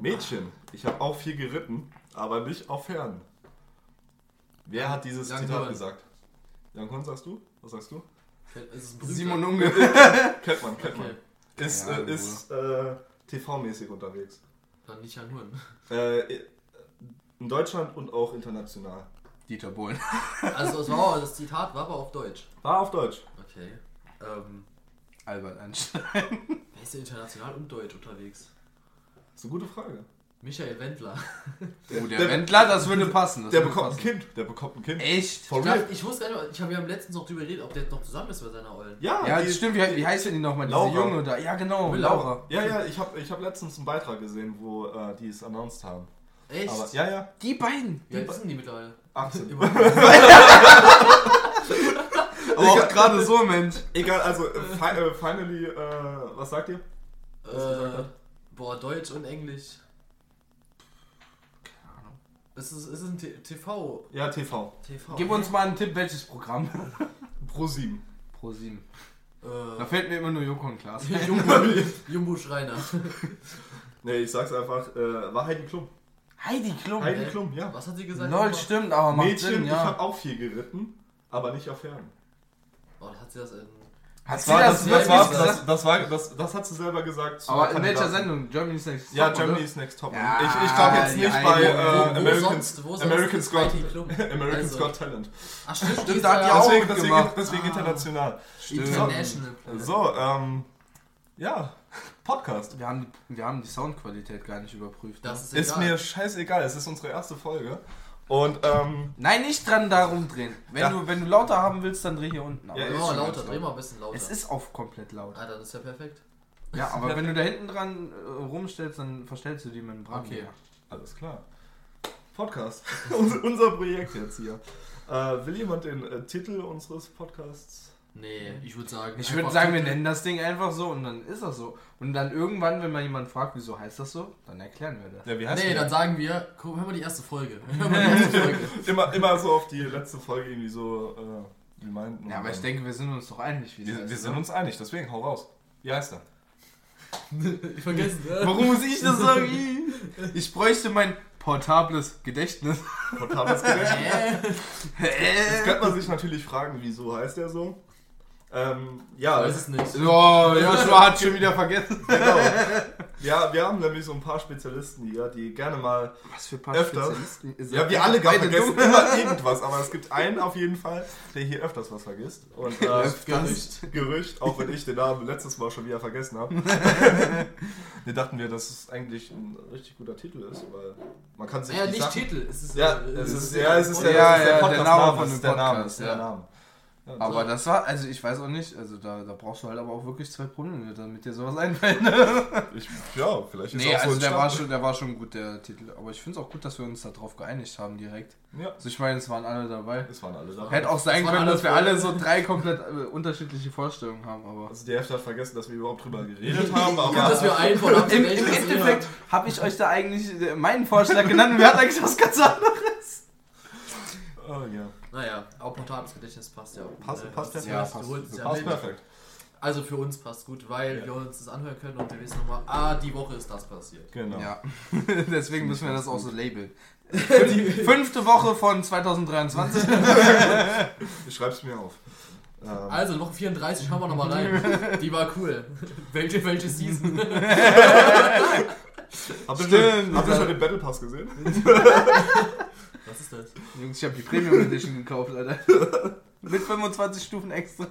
Mädchen, ich habe auch viel geritten, aber nicht auf Pferden. Wer hat dieses Jan Zitat Korn. gesagt? Jan Korn, sagst du? Was sagst du? Es? Simon Unge. Kennt man, kennt man. Okay, Ist, Ja, äh, ist äh, TV-mäßig unterwegs. dann nicht Jan Huren. Äh, in Deutschland und auch international. Dieter Bohlen. Also das, war, das Zitat war aber auf Deutsch. War auf Deutsch. Okay. Ähm, Albert Einstein. wer ist denn international und deutsch unterwegs? Ist eine gute Frage. Michael Wendler. Oh, der, Der- Wendler, das würde passen. Das Der würde bekommt ein passen. Kind. Der bekommt ein Kind. Echt? For Ich, real. glaub, ich wusste gar nicht, ich habe ja letztens noch drüber geredet, ob der noch zusammen ist mit seiner Ollen. Ja, Ja, die- das stimmt. Wie, wie heißt denn die nochmal? Diese. Junge da? Ja, genau. Laura. Laura. Ja, ja, ich habe ich hab letztens einen Beitrag gesehen, wo äh, die es announced haben. Echt? Aber, ja, ja, Die beiden. Wie alt sind die mittlerweile? 18. Immer. Aber auch gerade so, Mensch. Egal, also äh, äh, finally, äh, was sagt ihr? Was gesagt äh, hat? Boah, Deutsch und Englisch. Es ist, es ist ein T TV. Ja, TV. TV. Gib uns mal einen Tipp, welches Programm? Pro 7. Pro 7. Da Äh, fällt mir immer nur Joko und Klaas. Jumbo, Jumbo Schreiner. Nee, ich sag's einfach, äh, war Heidi Klum. Heidi Klum. Heidi Hä? Klum, ja. Was hat sie gesagt? Lol, stimmt, aber macht Mädchen, Sinn, ich ja. habe auch viel geritten, aber nicht auf Pferden. Oh, hat sie das in. Hat Das sie war, das, das, das, war, das, das, war, das, das hat sie selber gesagt. Aber in welcher. Sendung? Germany's Next Ja, Top, Germany's Next Top. Ja, ich ich glaube jetzt nicht bei äh, wo American, sonst- wo ist? American Also- Talent. Ach stimmt, Stimmt, ist da hat ja die auch Deswegen, deswegen, gemacht. deswegen international. Stimmt. International. So, ähm, ja, Podcast. Wir haben, wir haben die Soundqualität gar nicht überprüft. Das ist, Ist egal. mir scheißegal, es ist unsere erste Folge. Und, ähm, Nein, nicht dran darum drehen. Wenn, Ja. du, wenn du lauter haben willst, dann dreh hier unten. Aber Ja, Oh, lauter, dreh mal ein bisschen lauter. Es ist auf komplett laut. Ah, dann ist ja perfekt. Ja, aber wenn du da hinten dran äh, rumstellst, dann verstellst du die Membran. Okay. wieder. alles klar. Podcast. unser, unser Projekt jetzt hier. Äh, will jemand den äh, Titel unseres Podcasts? Nee, ich würde sagen. Ich würde sagen, wir nennen das Ding einfach so und dann ist das so. Und dann irgendwann, wenn mal jemand fragt, wieso heißt das so, dann erklären wir das. Ja, wie heißt Nee, die? dann sagen wir, guck, hör mal die erste Folge. Hör mal die erste Folge. immer, immer so auf die letzte Folge irgendwie so äh, remindern. Ja, aber ich denke, wir sind uns doch einig, wie das wir, heißt, wir sind ne? uns einig, deswegen hau raus. Wie heißt er? Ich vergessen, ne? Warum muss ich das sagen? Ich bräuchte mein portables Gedächtnis. Portables Gedächtnis. Jetzt könnte man sich natürlich fragen, wieso heißt er so? Ähm, ja, Ich weiß es nicht. Oh, Joshua hat schon wieder vergessen. genau. Ja, wir haben nämlich so ein paar Spezialisten hier, die gerne mal. Was für paar Öfter. Spezialisten. Ihr Ja, wir alle beide vergessen dumm. immer irgendwas, aber es gibt einen auf jeden Fall, der hier öfters was vergisst. Und äh, Gerücht. Gerücht, auch wenn ich den Namen letztes Mal schon wieder vergessen habe. wir dachten wir, dass es eigentlich ein richtig guter Titel ist, weil man kann sich Ja, nicht Sachen- Titel. Es ist, Ja, äh, es ist, ja, es ist Ja, der, ja, ist der der Podcast Name von dem ist der Name, Podcast, ist der ja. Name. Ja, Aber So. das war, also ich weiß auch nicht, also da, da brauchst du halt aber auch wirklich zwei Promille, damit dir sowas einfällt. ich, ja, vielleicht ist Nee, auch so also ein der war, Start. schon, der war schon gut, der Titel. Aber ich finde es auch gut, dass wir uns darauf geeinigt haben direkt. Ja, Also ich meine, es waren alle dabei. es waren alle da. Hätte auch sein können, dass wir alle so drei komplett äh, unterschiedliche Vorstellungen haben, aber... Also die Hälfte hat vergessen, dass wir überhaupt drüber geredet haben, aber Gut, dass wir einen von Im. Im Endeffekt habe ich euch da eigentlich äh, meinen Vorschlag genannt und wir hatten eigentlich was ganz anderes. Oh, ja. Naja, auch portables Gedächtnis passt ja. auch. Passt- Äh, passt heißt, Ja, du holst es ja Passt perfekt. Also für uns passt gut, weil Ja. wir uns das anhören können und wir wissen nochmal, ah, die Woche ist das passiert. Genau. Ja, deswegen müssen wir das auch so labeln. Fünfte Woche von 2023. Ich schreib's mir auf. Ähm, Also, Woche 34, schauen wir nochmal rein. Die war cool. welche, welche Season? habt ihr schon den Battle Pass gesehen? Was ist das? Jungs, ich habe die Premium Edition gekauft, Alter. Mit 25 Stufen extra.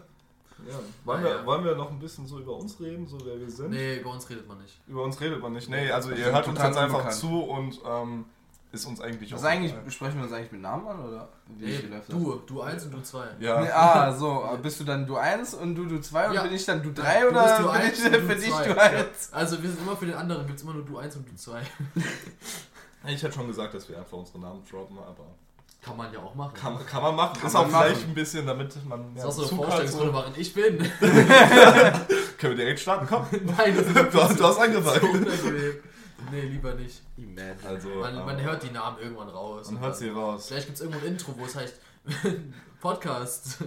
Ja. Wollen, Ah, wir, ja. wollen wir noch ein bisschen so über uns reden, so wer wir sind? Nee, über uns redet man nicht. Über uns redet man nicht. Nee, also Wir ihr hört uns jetzt einfach unbekannt. zu und ähm, ist uns eigentlich Was auch eigentlich, sprechen wir uns eigentlich mit Namen an oder wie Nee, du, du 1 und du 2. Ja. Nee, ah, so. Bist du dann du 1 und du du 2 und Ja. bin ich dann du 3 Du oder bist du bin eins ich für dich du 1? Also, wir sind immer für den anderen, gibt es immer nur du 1 und du 2. Ich hätte schon gesagt, dass wir einfach unsere Namen droppen, aber Kann man ja auch machen. kann, kann man machen. Kann ist man auch vielleicht machen. ein bisschen, damit man das ja, ist auch so eine Vorstellungsrunde machen. Ich bin. Können wir direkt starten? Komm. Nein, das ist Du hast, du hast so angefangen. unangenehm. Nee, lieber nicht. Imagine. Also, Man, man ähm, hört die Namen irgendwann raus. Man hört sie raus. Vielleicht gibt es irgendwo ein Intro, wo es heißt Podcast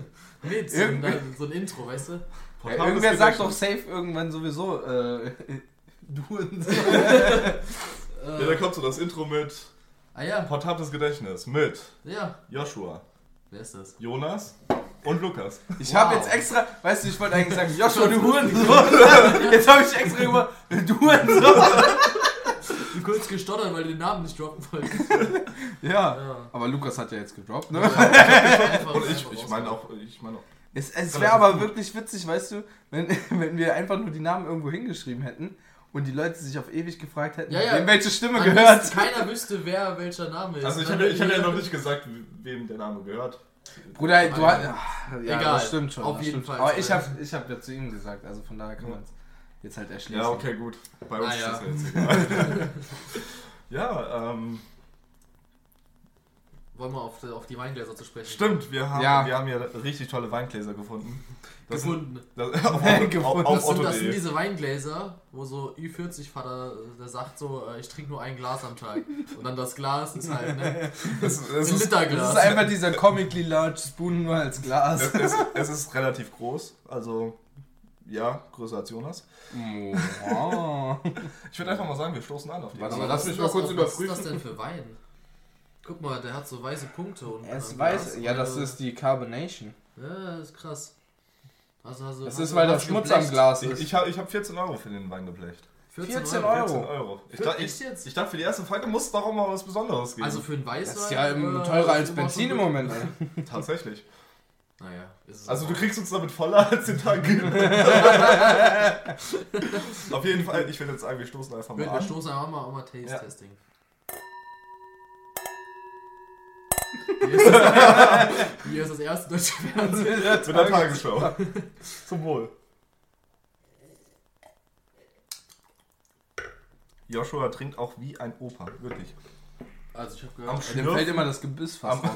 mit Irgend- dann so ein Intro, weißt du? Ja, Portables irgendwer sagt doch safe irgendwann sowieso äh, du und so. Äh, kommt so das Intro mit Ah ja, Portables Gedächtnis mit ja. Joshua, Wer ist das? Jonas und Lukas. Ich Wow. habe jetzt extra, weißt du, ich wollte eigentlich sagen, Joshua, du Hurensohn. Jetzt habe ich extra gemacht, du Hurensohn. Du kurz gestottert, weil du den Namen nicht droppen wolltest. Ja, Ja. aber Lukas hat ja jetzt gedroppt, ne? Einfach- Und ich, ich meine auch, ich meine auch. Es, es wäre aber wirklich witzig, weißt du, wenn, wenn wir einfach nur die Namen irgendwo hingeschrieben hätten und die Leute sich auf ewig gefragt hätten, Ja, ja. wem welche Stimme Man gehört. wüsste- Keiner wüsste, wer welcher Name ist. Also ich hatte, ich hatte ja noch nicht gesagt, wem der Name gehört. Bruder, du hast. ja. Egal. das stimmt schon. Auf jeden stimmt. Fall. Aber ich habe ich hab ja zu ihm gesagt, also von daher kann Ja. man es jetzt halt erschließen. Ja, okay, gut. Bei uns Ah, ist ja. das ja jetzt egal. ja, ähm, Wollen wir auf, die- auf die Weingläser zu sprechen? stimmt, wir haben, Ja. wir haben ja richtig tolle Weingläser gefunden. Das Gefunden. Sind, das, auf, Gefunden. auf, Das auf sind, das sind diese Weingläser, wo so Ü40-Vater, äh, der sagt so, äh, ich trinke nur ein Glas am Tag. Und dann das Glas ist halt, ne? Das, das, Ein ist, Das Literglas. ist einfach dieser comically large Spoon nur als Glas. es, es, es ist relativ groß, also ja, größer als Jonas. Oh. Ich würde einfach mal sagen, wir stoßen an auf die. Warte Aber mal, lass was mich ist mal das kurz überprüfen. Was ist das denn für Wein? Guck mal, der hat so weiße Punkte. Und Es am weiß, ja, das ist die Carbonation. Ja, das ist krass. Also, also, Das hast ist, du- weil da Schmutz am geblecht? Glas Ich, ist. ich habe ich hab 14 Euro für den Wein geblecht. 14 Euro. Euro. 14 Euro. Ich, Für- dachte- ich, jetzt? ich dachte, für die erste Folge muss es doch auch mal was Besonderes geben. Also für einen Weißwein? Das ist ja oder teurer als Benzin im? Moment. Tatsächlich. Naja, ist es Also du kriegst uns damit voller als den Tag. Auf jeden Fall, ich würde jetzt sagen, wir stoßen einfach mal Wir, wir an. stoßen einfach mal, auch mal Taste Ja. Hier ist, das, das erste deutsche Fernsehen. Mit der Tagesschau. Zum Wohl. Joshua trinkt auch wie ein Opa, wirklich. Also ich habe Am gehört, Sch- Dem fällt immer das Gebiss fast Am-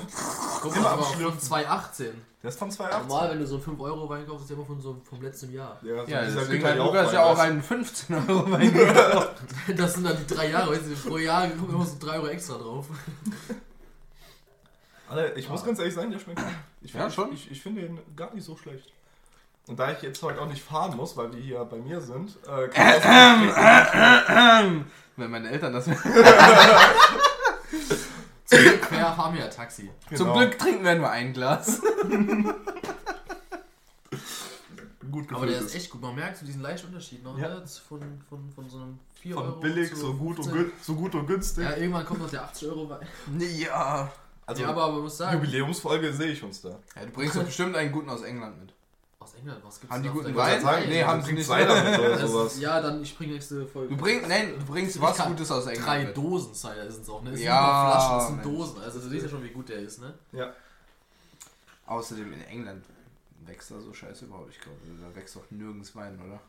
guck mal, aber von Schlürfen. 2018. Der ist von 2018. Normal, wenn du so einen 5 Euro Wein kaufst, ist der immer von so vom letzten Jahr. Ja, so Ja, dieser deswegen hat Lukas ja auch weißt du. einen 15 Euro Wein gekauft. Das sind dann die drei Jahre, weißt du, pro Jahr kommen immer so 3 Euro extra drauf. Alter, ich muss ganz ehrlich sagen, der schmeckt gut. Ich Ja, find- schon. Ich, ich finde den gar nicht so schlecht. Und da ich jetzt heute auch nicht fahren muss, weil wir hier bei mir sind, äh, kann ich auch Wenn meine Eltern das. Zum Glück wir haben ja Taxi. Zum Genau. Glück trinken wir nur ein Glas. gut Aber der ist echt gut. Man merkt so diesen leichten Unterschied noch, Ja. ne? Von, von, von so einem 4 Euro. Von billig, zu so gut, und 15. gün so gut und günstig. Ja, irgendwann kommt noch der 80 Euro Wein. Ja. Also, ja, aber man muss sagen, Jubiläumsfolge sehe ich uns da. ja. Du bringst doch bestimmt einen guten aus England mit. aus England, was gibt's Haben die guten Wein? Nein, Nee, haben sie nicht. Cider mit oder sowas. ja, dann ich bringe nächste Folge. Du bringst, nein, du bringst was Gutes aus England Drei mit. Dosen Cider sind es auch, ne? Es Ja, Flaschen, es sind. Dosen. Also du siehst ja schon, wie gut der ist, ne? Ja. Außerdem in England wächst da so scheiße überhaupt. Ich glaube, da wächst doch nirgends Wein, oder?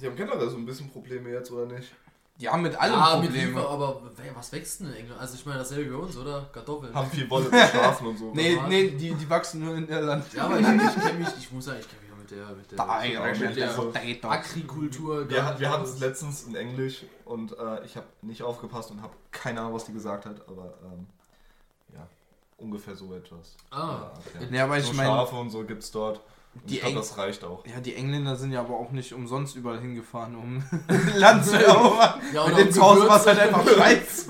Die haben generell so ein bisschen Probleme jetzt, oder nicht? Die haben mit allem mit Probleme. Liefer, aber was wächst denn in England? Also ich meine dasselbe wie bei uns, oder? Kartoffeln. Haben viel Wolle mit Schafen und so. nee, was? nee, die, die wachsen nur in Irland. Ja, aber ich, ich kenne mich, ich muss sagen, ich kenne mich mit der, mit der, Da, mit der so- Agrikultur. Wir, hat- wir hatten es letztens in Englisch und äh, ich habe nicht aufgepasst und habe keine Ahnung, was die gesagt hat, aber ähm, ja, ungefähr so etwas. Ah, okay. Nee, aber ich so meine, Schafe und so gibt's dort. Und Die ich glaube, Eng- das reicht auch. ja, die Engländer sind ja aber auch nicht umsonst überall hingefahren, um Land zu erobern. Ja, Mit dem zu Hause war es halt einfach Scheiß.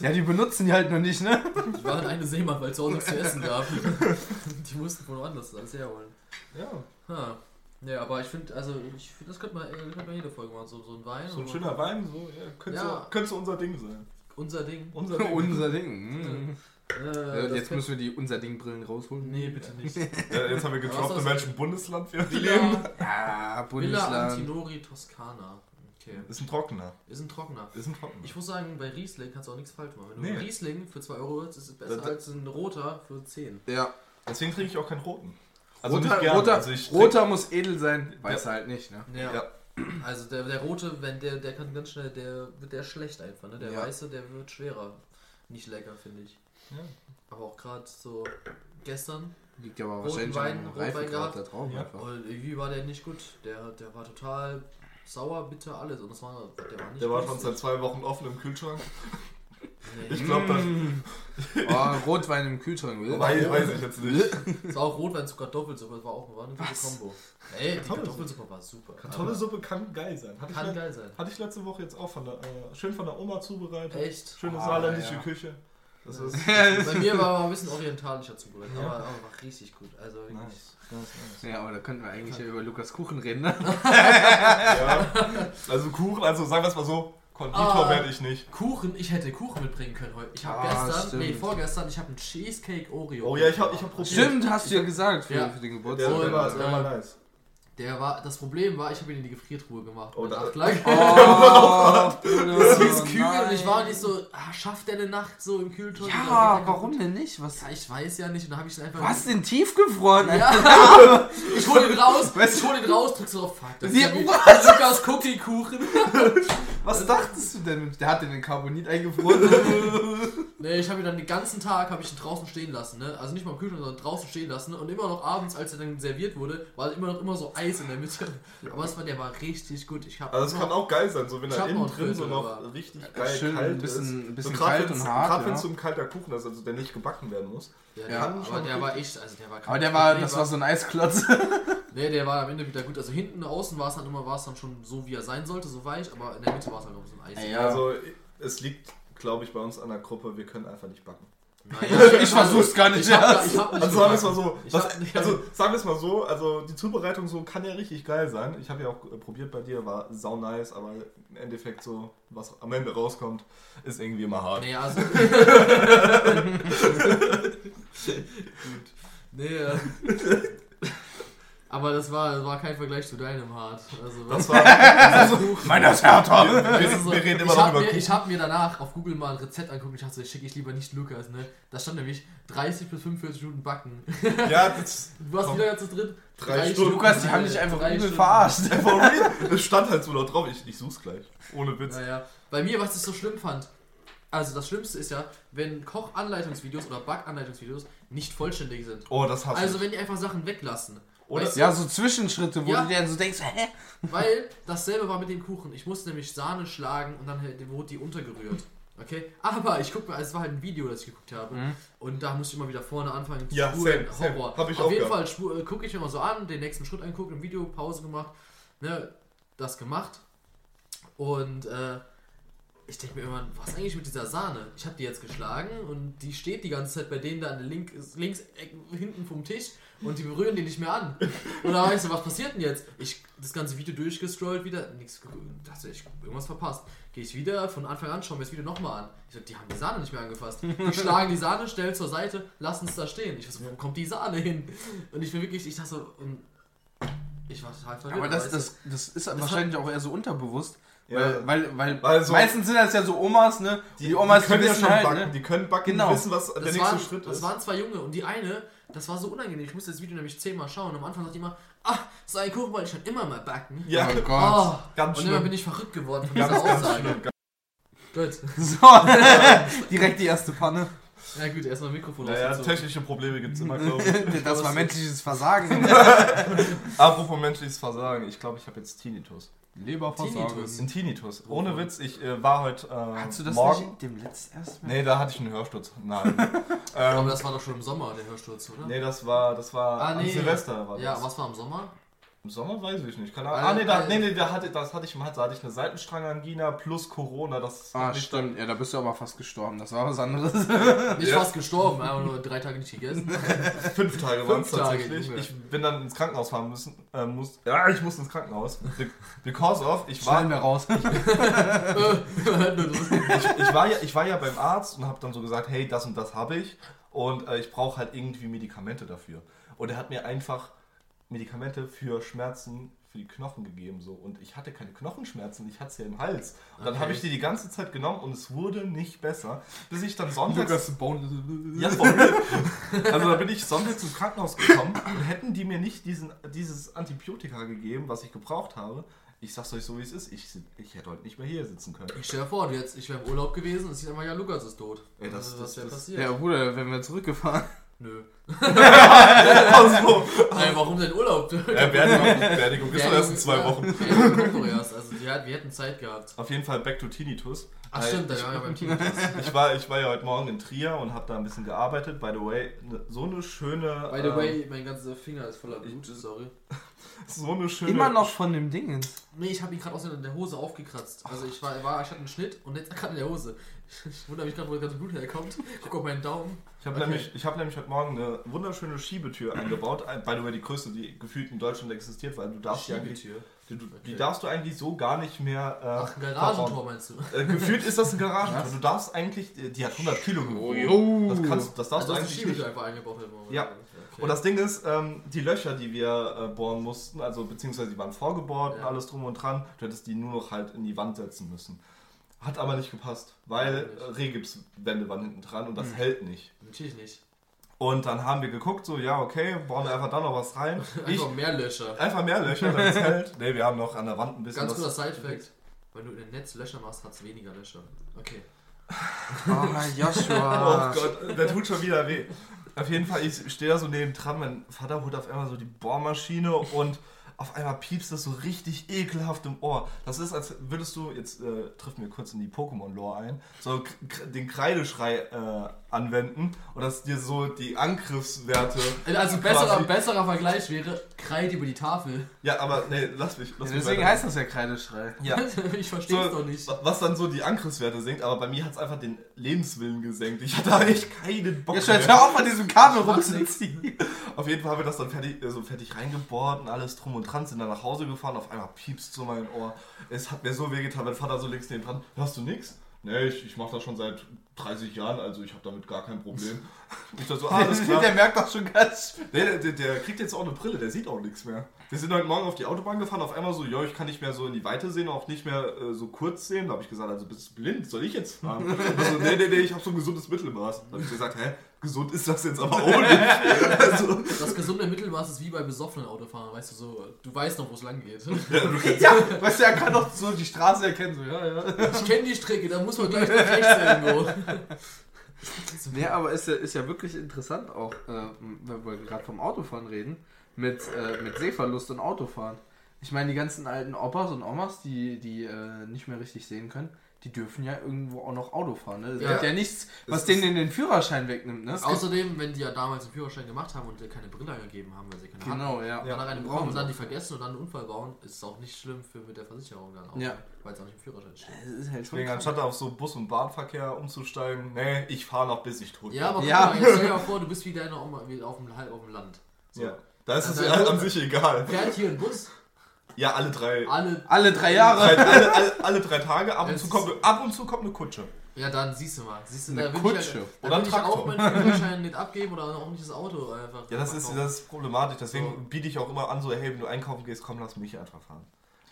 Ja, die benutzen die halt noch nicht, ne? Ich war in eine Seemann, weil es zu Hause nichts zu essen gab. Die mussten von woanders alles herholen. Ja, Ha. Ja, aber ich finde, also, ich find, das könnte man, äh, könnte man jede Folge machen, so, so ein Wein. so ein schöner Wein, so, ja, könnte, Ja. So, könnte so unser Ding sein. Unser Ding. Unser Ding. Unser Ding. Mhm. Äh, Ja, das jetzt müssen wir die Unser Ding-Brillen rausholen. Nee, bitte nicht. Ja, jetzt haben wir was in welchem Bundesland wir leben. Villa, Ja, Villa Bundesland. Antinori Toscana. Okay. Ist ein Trockener. Ist ein Trockener. Ist ein Trockener. Ich muss sagen, bei Riesling kannst du auch nichts falsch machen. Wenn du Nee. einen Riesling für 2 Euro holst, ist es besser Das- als ein roter für 10. Ja. Deswegen trinke ich auch keinen roten. Also roter, nicht gerne. roter, also ich roter muss edel sein, weiß er halt nicht, ne? Ja. Ja. Also der, der rote, wenn der, der kann ganz schnell, der wird der schlecht einfach, ne? Der Ja. weiße, der wird schwerer. Nicht lecker, finde ich. Ja. Aber auch gerade so gestern, Liegt ja aber wahrscheinlich Wein, am Rotwein Reifegrad gehabt. da drauf Ja. einfach. und irgendwie war der nicht gut. Der, der war total sauer, bitter, alles. Und das war, der war nicht Der war schon seit zwei Wochen offen im Kühlschrank. Nee. Ich glaube, das, Mm. Oh, Rotwein im Kühlschrank. Weiß, weiß ich jetzt nicht. Es war auch Rotwein zu Kartoffelsuppe, das war auch war eine gute? Kombo. Ey, die Kartoffelsuppe? War super. Kartoffelsuppe kann geil sein. Hatte, Kann geil sein. hatte ich letzte Woche jetzt auch von der, äh, schön von der Oma zubereitet. Echt? Schöne Ah, saarländische ja. Küche. Das ist Bei mir war aber ein bisschen orientalischer zubereitet, Ja. aber, aber war richtig gut. Also nice. nice, nice. Ja, aber da könnten wir eigentlich ja über Lukas Kuchen reden, ne? Ja. Also Kuchen, also sagen wir es mal so, Konditor Ah. werde ich nicht. Kuchen, ich hätte Kuchen mitbringen können heute. Ich habe Ah, gestern, stimmt. nee, vorgestern, ich habe einen Cheesecake Oreo. Oh ja, ich habe ich hab probiert. Stimmt, hast du ja gesagt für, Ja. für den Geburtstag. der, war, der war äh, nice. Der war, das Problem war, ich habe ihn in die Gefriertruhe gemacht. Oh, da- lang. Oh, Es hieß kühl und ich war nicht so, ah, schafft der eine Nacht so im Kühlschrank? Ja, warum denn nicht? Was? Ja, ich weiß ja nicht und dann habe ich ihn einfach. Du hast den tiefgefroren, Alter. Ja, ich hol den raus, Weißt ich hol den raus, drück so auf Fuck. Das ist Lukas Cookie Kuchen. Was dachtest du denn? Der hat den in Carbonit eingefroren. Nee, ich habe ihn dann den ganzen Tag habe ich ihn draußen stehen lassen, ne? Also nicht mal im Kühlschrank, sondern draußen stehen lassen und immer noch abends, als er dann serviert wurde, war immer noch immer so Eis in der Mitte. Aber es war der war richtig gut. Ich habe Also es kann auch geil sein, so wenn er hab innen drin so noch richtig geil Schön kalt ein bisschen- ist. ein bisschen so kalt und hart, Gerade wenn ja. es so ein kalter Kuchen ist, also der nicht gebacken werden muss. ja, der, aber der war richtig. echt, also der war Aber der war, das war so ein Eisklotz. Nee, der war am Ende wieder gut. Also hinten außen war es dann immer war es dann schon so wie er sein sollte, so weich, aber in der Mitte war es dann noch so ein Eis. Ja. Also es liegt, glaube ich, bei uns an der Gruppe, wir können einfach nicht backen. Naja, Ich versuch's gar nicht Ich hab, ich hab nicht Also sagen wir es mal so, was, also sagen wir es mal so, also die Zubereitung so kann ja richtig geil sein. Ich habe ja auch äh, probiert bei dir, war sau nice, aber im Endeffekt so, was am Ende rauskommt, ist irgendwie immer hart. Nee, also. Gut. Nee, äh, aber das war, das war kein Vergleich zu deinem Hart. Also, Das war, also, Meiner ist härter. wir, Also, wir reden immer ich noch habe über mir, ich hab mir danach auf Google mal ein Rezept angucken. Ich dachte, so, ich schicke ich lieber nicht Lukas. Ne? Da stand nämlich 30 bis 45 Minuten backen. Ja, das, Du warst Komm. wieder dazu drin. Drei Stunden. Lukas, die haben dich einfach Drei übel Stunden. verarscht. es stand halt so laut drauf. Ich, ich such's gleich. Ohne Witz. Naja, bei mir, was ich so schlimm fand, also das Schlimmste ist ja, wenn Kochanleitungsvideos oder Backanleitungsvideos nicht vollständig sind. Oh, das hasse Also ich. wenn die einfach Sachen weglassen. Oder- weißt du? Ja, so Zwischenschritte, wo Ja. du dir dann so denkst, hä? Weil dasselbe war mit dem Kuchen. Ich musste nämlich Sahne schlagen und dann halt- wurde die untergerührt. Okay? Aber ich gucke mir, es war halt ein Video, das ich geguckt habe. Mhm. Und da musste ich immer wieder vorne anfangen zu Ja, spulen. same, same. Horror. Hab ich Auf auch jeden gehabt. Fall gucke ich mir mal so an, den nächsten Schritt anguckt, im Video Pause gemacht, ne, das gemacht. Und äh, ich denke mir immer, was eigentlich mit dieser Sahne? Ich habe die jetzt geschlagen und die steht die ganze Zeit bei denen da an der Link, links äh, hinten vom Tisch und die berühren die nicht mehr an. Und da weißt du, was passiert denn jetzt? Ich das ganze Video durchgestrollt wieder, nichts, dachte ich, irgendwas verpasst. Gehe ich wieder von Anfang an, schaue mir das Video nochmal an. Ich sag, die haben die Sahne nicht mehr angefasst. Die schlagen die Sahne, stellen zur Seite, lassen es da stehen. Ich weiß, wo kommt die Sahne hin? Und ich bin wirklich, ich dachte so, und ich war total verwirrt. Aber das, das, das ist wahrscheinlich auch eher so unterbewusst. Ja. Weil, weil, weil Weil so- meistens sind das ja so Omas, ne? Die, Die, Omas, die können die ja schon halt, backen. ne? Die können backen, Genau. die wissen, was der das nächste waren, Schritt das ist. waren zwei Junge und die eine, das war so unangenehm. Ich musste das Video nämlich zehnmal schauen. Am Anfang sagte ich immer, ah, so ein Kuchen wollte ich schon immer mal backen. ja, Oh Gott. Oh, ganz und immer bin ich verrückt geworden von Ganz, dieser ganz Aussage. schlimm. Gut. So, direkt die erste Panne. Ja gut, erstmal Mikrofon Naja, technische Probleme gibt es immer, glaube ich. Das war menschliches Versagen. Apropos menschliches Versagen, ich glaube, ich habe jetzt Tinnitus. Tinnitus. Ein Tinnitus. Ohne Witz, ich äh, war heute äh, Hast du das morgen. nicht dem letzten erst Nee, da hatte ich einen Hörsturz. Nein. Aber ähm, das war doch schon im Sommer, der Hörsturz, oder? nee, das war, das war Ah, am nee. Silvester. War Ja, das. was war im Sommer? Im Sommer weiß ich nicht. Keine Ahnung. Ah, nee, da, weil- nee, nee, da hatte, das hatte ich im Hals. Da hatte ich eine Seitenstrangangina plus Corona. Das Ah, stimmt. Ja, da bist du aber fast gestorben. Das war was anderes. Nicht Ja. fast gestorben, einfach nur drei Tage nicht gegessen. fünf Tage waren es Tage, tatsächlich. Ich bin dann ins Krankenhaus fahren müssen. Äh, muss, ja, ich musste ins Krankenhaus. Be- Because of, ich war, Schneiden wir raus. ich, ich, war ja, ich war ja beim Arzt und habe dann so gesagt, hey, das und das habe ich und äh, ich brauche halt irgendwie Medikamente dafür. Und er hat mir einfach Medikamente für Schmerzen für die Knochen gegeben so und ich hatte keine Knochenschmerzen, ich hatte es ja im Hals. Und dann Okay. habe ich die die ganze Zeit genommen und es wurde nicht besser, bis ich dann sonntags ja. Also da bin ich sonntags ins Krankenhaus gekommen und hätten die mir nicht diesen, dieses Antibiotika gegeben, was ich gebraucht habe, ich sag's euch so wie es ist, ich, ich hätte heute nicht mehr hier sitzen können. Ich stell dir vor, jetzt, ich wäre im Urlaub gewesen und es sieht einfach, ja, Lukas ist tot. Ey, das- Also, das- was wäre das- passiert? Ja, Bruder, wenn wir zurückgefahren. Nö. Also, Ey, warum denn Urlaub? ja, Beerdigung, Beerdigung ist doch erst in zwei Wochen. Erst. Also die hat, wir hätten Zeit gehabt. Auf jeden Fall back to Tinnitus. Ach Weil stimmt, da ich, waren wir beim Team. ich, war, ich war ja heute Morgen in Trier und habe da ein bisschen gearbeitet. By the way, ne- so eine schöne... By the ähm, way, mein ganzer Finger ist voller Blut, sorry. so eine schöne... Immer noch von dem Dingens. Nee, ich habe ihn gerade aus der Hose aufgekratzt. Also ich war, war ich hatte einen Schnitt und jetzt gerade in der Hose. Ich wundere mich gerade, wo das ganze Blut herkommt. Guck auf meinen Daumen. Ich habe Okay. nämlich, ich hab nämlich heute Morgen eine wunderschöne Schiebetür eingebaut. Ein- By the way, die größte, die gefühlt in Deutschland existiert, weil du darfst die eigentlich... Schiebetür. Die, die Okay. darfst du eigentlich so gar nicht mehr... Äh, Ach, ein Garagentor verbauen. meinst du? Äh, gefühlt ist das ein Garagentor. Du darfst eigentlich... Die die hat 100 Kilo gewogen. jo. Das, kannst, das darfst Also du eigentlich Schiebetür nicht. einfach eingebaut. Ja. Okay. Und das Ding ist, ähm, die Löcher, die wir äh, bohren mussten, also beziehungsweise die waren vorgebohrt und Ja. alles drum und dran, du hättest die nur noch halt in die Wand setzen müssen. Hat aber nicht gepasst, weil äh, Rehgipswände waren hinten dran und das Hm. hält nicht. Natürlich nicht. Und dann haben wir geguckt, so, ja, okay, bauen wir einfach da noch was rein. Ich, Einfach mehr Löcher. einfach mehr Löcher, damit es hält. Ne, wir haben noch an der Wand ein bisschen Ganz guter Side-Fact. Wenn du in den Netz Löcher machst, hat es weniger Löcher. Okay. Oh, Joshua. Oh Gott, der tut schon wieder weh. Auf jeden Fall, ich stehe da so neben dran, mein Vater holt auf einmal so die Bohrmaschine und auf einmal piepst das so richtig ekelhaft im Ohr. Das ist, als würdest du, jetzt äh, trifft mir kurz in die Pokémon-Lore ein, so den Kreideschrei äh, anwenden und dass dir so die Angriffswerte. Also besserer, besserer Vergleich wäre Kreide über die Tafel. Ja, aber nee, lass mich. Lass mich Deswegen weiter- heißt das ja Kreideschrei. Ja. ich verstehe es So, doch nicht. Was dann so die Angriffswerte senkt, aber bei mir hat es einfach den Lebenswillen gesenkt. Ich hatte da echt keinen Bock Jetzt mehr. hör auf, an diesem Kabel rumzuziehen. Auf jeden Fall haben wir das dann fertig, äh, so fertig reingebohrt und alles drum und dran, sind dann nach Hause gefahren, auf einmal piepst so mein Ohr. Es hat mir so wehgetan, mein Vater so links neben dran, hörst du nix? Nee, ich, ich mache das schon seit 30 Jahren, also ich habe damit gar kein Problem. Ich dachte so, ah, alles klar. Der merkt doch schon ganz. Der, der, der kriegt jetzt auch eine Brille, der sieht auch nichts mehr. Wir sind heute Morgen auf die Autobahn gefahren, auf einmal so, ja, ich kann nicht mehr so in die Weite sehen, auch nicht mehr äh, so kurz sehen. Da habe ich gesagt, also bist du blind, soll ich jetzt fahren? Also, nee, nee, nee, ich habe so ein gesundes Mittelmaß. Da habe ich gesagt, hä, gesund ist das jetzt aber auch nicht. Also, Das gesunde Mittelmaß ist wie bei besoffenen Autofahrern, weißt du so, du weißt noch, wo es lang geht. Ja, weißt du, er kann doch so die Straße erkennen. So, ja, ja. Ich kenne die Strecke, da muss man gleich nach rechts irgendwo. Nee, aber ist ja, ist ja wirklich interessant auch, äh, wenn wir gerade vom Autofahren reden, mit, äh, mit Sehverlust und Autofahren. Ich meine, die ganzen alten Opas und Omas, die, die äh, nicht mehr richtig sehen können, die dürfen ja irgendwo auch noch Auto fahren. Ne? Es Ja. gibt ja nichts, was Es denen in den Führerschein wegnimmt. Ne? Außerdem, wenn die ja damals den Führerschein gemacht haben und dir keine Brille angegeben haben, weil sie keine Genau, hatten, ja. und dann eine brauchen bekommen und dann die vergessen und dann einen Unfall bauen, ist es auch nicht schlimm für mit der Versicherung dann auch. Ja. Weil es auch nicht im Führerschein steht. Es ist halt schon Deswegen, anstatt auf so Bus- und Bahnverkehr umzusteigen, nee, ich fahre noch bis ich tot bin. Ja, aber Ja. mal, jetzt stell dir mal vor, du bist wie deine Oma wie auf dem, halb auf dem Land. So. Ja. Da ist es Also, ja an sich egal. Fährt hier ein Bus, Ja, alle drei. alle. Alle drei Jahre. Alle, alle, alle, alle drei Tage, ab und, zu kommt, ab und zu kommt eine Kutsche. Ja, dann siehst du mal. Siehst du, Eine da will Kutsche. ich, ja- da Oder ein will ich auch meinen Führerschein nicht abgeben oder auch nicht das Auto einfach. Ja, das ist, das ist problematisch. Deswegen So. biete ich auch immer an, so, hey, wenn du einkaufen gehst, komm, lass mich einfach fahren.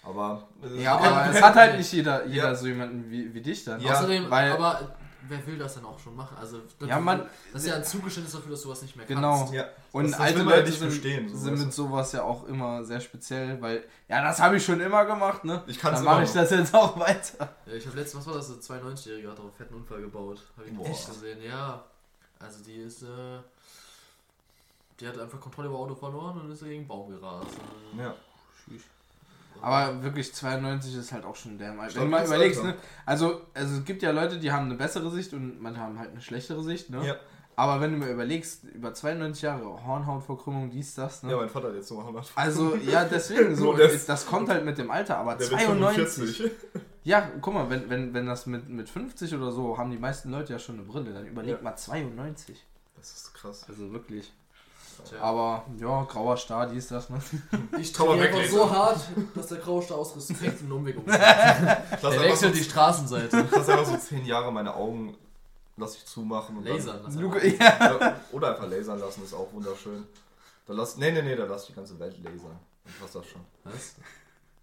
Aber. äh, Ja, aber es hat halt nicht jeder, jeder Ja. so jemanden wie, wie dich dann. Ja, Außerdem, weil- aber wer will das denn auch schon machen? Also, das, Ja, man- das ist ja ein Zugeständnis dafür, dass du was nicht mehr Genau. kannst. Ja. Und das, das alte ja Leute nicht sind, bestehen. So, sind mit sowas ja auch immer sehr speziell, weil, ja, das habe ich schon immer gemacht, ne? Ich kann's Dann mache ich das jetzt auch weiter. Ja, ich habe letztens, was war das, so 92-Jährige hat auch einen fetten Unfall gebaut. Habe ich Boah. nicht gesehen, ja. Also die ist, äh, die hat einfach Kontrolle über Auto verloren und ist gegen einen Baum gerast. Ja. Aber wirklich 92 ist halt auch schon der Mal. Wenn du mal überlegst, Alter. ne? Also, also es gibt ja Leute, die haben eine bessere Sicht und manche haben halt eine schlechtere Sicht, ne? Ja. Aber wenn du mir überlegst, über 92 Jahre Hornhautverkrümmung, dies, das, ne? ja, mein Vater hat jetzt so machen lassen. Also, ja, deswegen so. Das- das kommt halt mit dem Alter, aber Der wird 92. 45. Ja, guck mal, wenn, wenn, wenn das mit, mit 50 oder so, haben die meisten Leute ja schon eine Brille. Dann überleg Ja. mal 92. Das ist krass. Also wirklich. Tja. Aber ja, grauer Star, dies, das, ne? Ich trainiere einfach so hart, dass der Grauste aus Respekt einen Umweg umgeht. Ich lass Der wechselt so, die Straßenseite. ich lass einfach so 10 Jahre meine Augen lass ich zumachen. Und Lasern. Das einfach. ja. Oder einfach lasern lassen, ist auch wunderschön. Dann lass, nee, nee, nee, dann lass die ganze Welt lasern. Dann passt das schon. Was?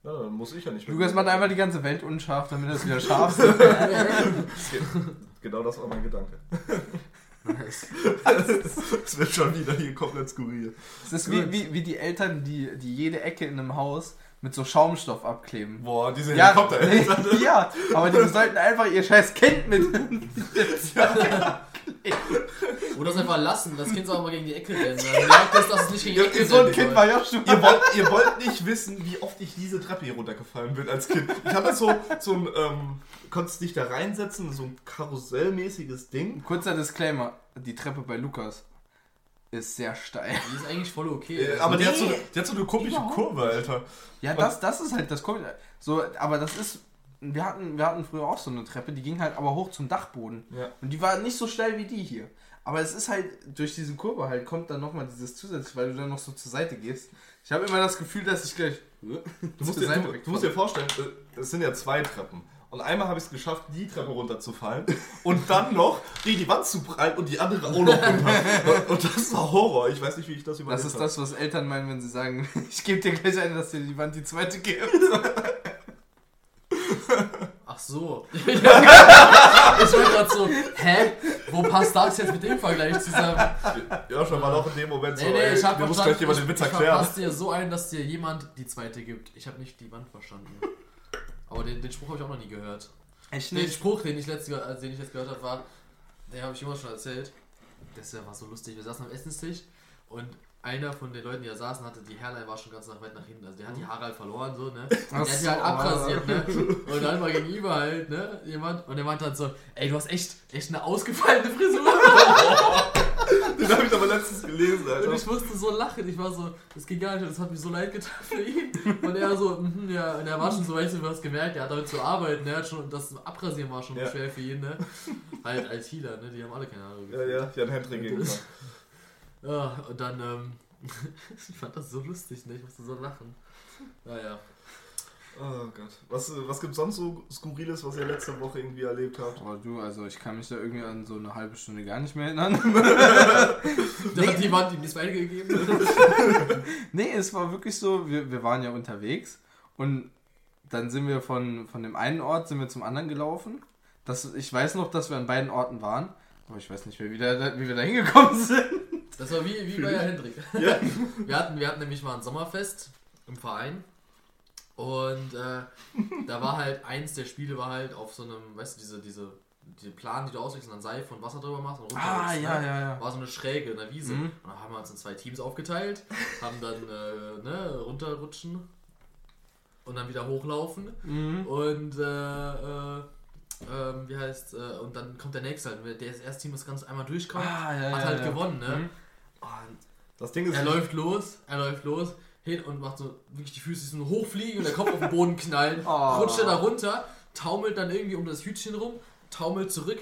Ja, dann muss ich ja nicht mehr. Lukas macht einfach die ganze Welt unscharf, damit es wieder scharf ist. Genau das war mein Gedanke. Es wird schon wieder hier komplett skurril. Es ist wie, wie, wie die Eltern, die, die jede Ecke in einem Haus mit so Schaumstoff abkleben. Boah, diese Ja, Helikoptereltern. ja, aber die sollten einfach ihr scheiß Kind mit. Oder es einfach lassen, das Kind soll auch mal gegen die Ecke rennen. Dann merkt es, dass es nicht gegen die Ja, Ecke so ein Kind war ja schon. Ihr wollt, ihr wollt nicht wissen, wie oft ich diese Treppe hier runtergefallen bin als Kind. Ich hatte so, so ein, ähm, konntest dich da reinsetzen, so ein karussellmäßiges Ding. Kurzer Disclaimer: Die Treppe bei Lukas ist sehr steil. Die ist eigentlich voll okay. Äh, Also, aber die, hat so, Nee. eine- die hat so eine komische Kurve, Alter. Ja, das, das ist halt das Komische. So, aber das ist. Wir hatten, wir hatten früher auch so eine Treppe, die ging halt aber hoch zum Dachboden. Ja. Und die war nicht so steil wie die hier. Aber es ist halt, durch diese Kurve halt, kommt dann nochmal dieses zusätzlich, weil du dann noch so zur Seite gehst. Ich habe immer das Gefühl, dass ich gleich. Du musst, dir, du, du musst dir vorstellen, äh, es sind ja zwei Treppen. Und einmal habe ich es geschafft, die Treppe runterzufallen und dann noch gegen die Wand zu prallen und die andere auch noch runter. Und das war Horror. Ich weiß nicht, wie ich das überlebt Das ist das, was Eltern meinen, wenn sie sagen, ich gebe dir gleich eine, dass dir die Wand die zweite gibt. Ach so. ich war gerade so, hä? Wo passt das jetzt mit dem Vergleich zusammen? Ja, schon mal noch in dem Moment so, Nee, nee, ey, ich hab mir muss verstanden, gleich jemand ich, den Witz ich erklären. verpasst dir so ein, dass dir jemand die zweite gibt. Ich habe nicht die Wand verstanden. Aber den, den Spruch habe ich auch noch nie gehört. Echt Den Spruch, den ich, letzte, also den ich jetzt gehört habe, war, den habe ich immer schon erzählt. Das war so lustig. Wir saßen am Essenstisch und einer von den Leuten, die da saßen, hatte die Hairline war schon ganz nach weit nach hinten. Also der hat die Haare halt verloren, so, ne? Ach der hat die so. halt abrasiert, ne? Und dann war gegenüber halt, ne? Jemand und der meinte dann so, ey, du hast echt, echt eine ausgefallene Frisur. Den habe ich aber letztens gelesen, Und Alter. ich musste so lachen. Ich war so, das ging gar nicht, das hat mir so leid getan für ihn. Und er so, mhm, ja, und er war schon so, weißt du, hast gemerkt, er hat damit zu arbeiten, er hat schon, das Abrasieren war schon Ja. schwer für ihn, ne? Halt als Healer, ne? Die haben alle keine Ahnung. Ja, ja, Jan Hendrik gegen Ja, und dann, ähm, ich fand das so lustig, ne? Ich musste so lachen. Naja. Oh Gott. Was, was gibt sonst so Skurriles, was ihr letzte Woche irgendwie erlebt habt? Aber du, also ich kann mich da irgendwie an so eine halbe Stunde gar nicht mehr erinnern. Da hat die Wand ihm das Bein gegeben. nee, es war wirklich so, wir, wir waren ja unterwegs und dann sind wir von, von dem einen Ort sind wir zum anderen gelaufen. Das, ich weiß noch, dass wir an beiden Orten waren, aber ich weiß nicht mehr, wie, da, wie wir da hingekommen sind. Das war wie, wie bei Herr Hendrik. Ja. Wir hatten, wir hatten nämlich mal ein Sommerfest im Verein. Und äh, da war halt eins der Spiele war halt auf so einem, weißt du, diese, diese, diese Plan, die du auslegst und dann Seife und Wasser drüber machst und Ah, runterrutschst, ja, ne? ja, ja. War so eine Schräge in der Wiese. Mhm. Und dann haben wir uns in zwei Teams aufgeteilt, haben dann äh, ne, runterrutschen und dann wieder hochlaufen. Mhm. Und äh, äh, ähm, wie heißt äh, und dann kommt der nächste halt. Der das erste Team, das ganz einmal durchkommt, Ah, ja, hat ja, halt ja. gewonnen, ne? Mhm. Das Ding ist, er läuft los, er läuft los, hin und macht so wirklich die Füße so hochfliegen und der Kopf auf den Boden knallen, Oh. rutscht er da runter, taumelt dann irgendwie um das Hütchen rum, taumelt zurück,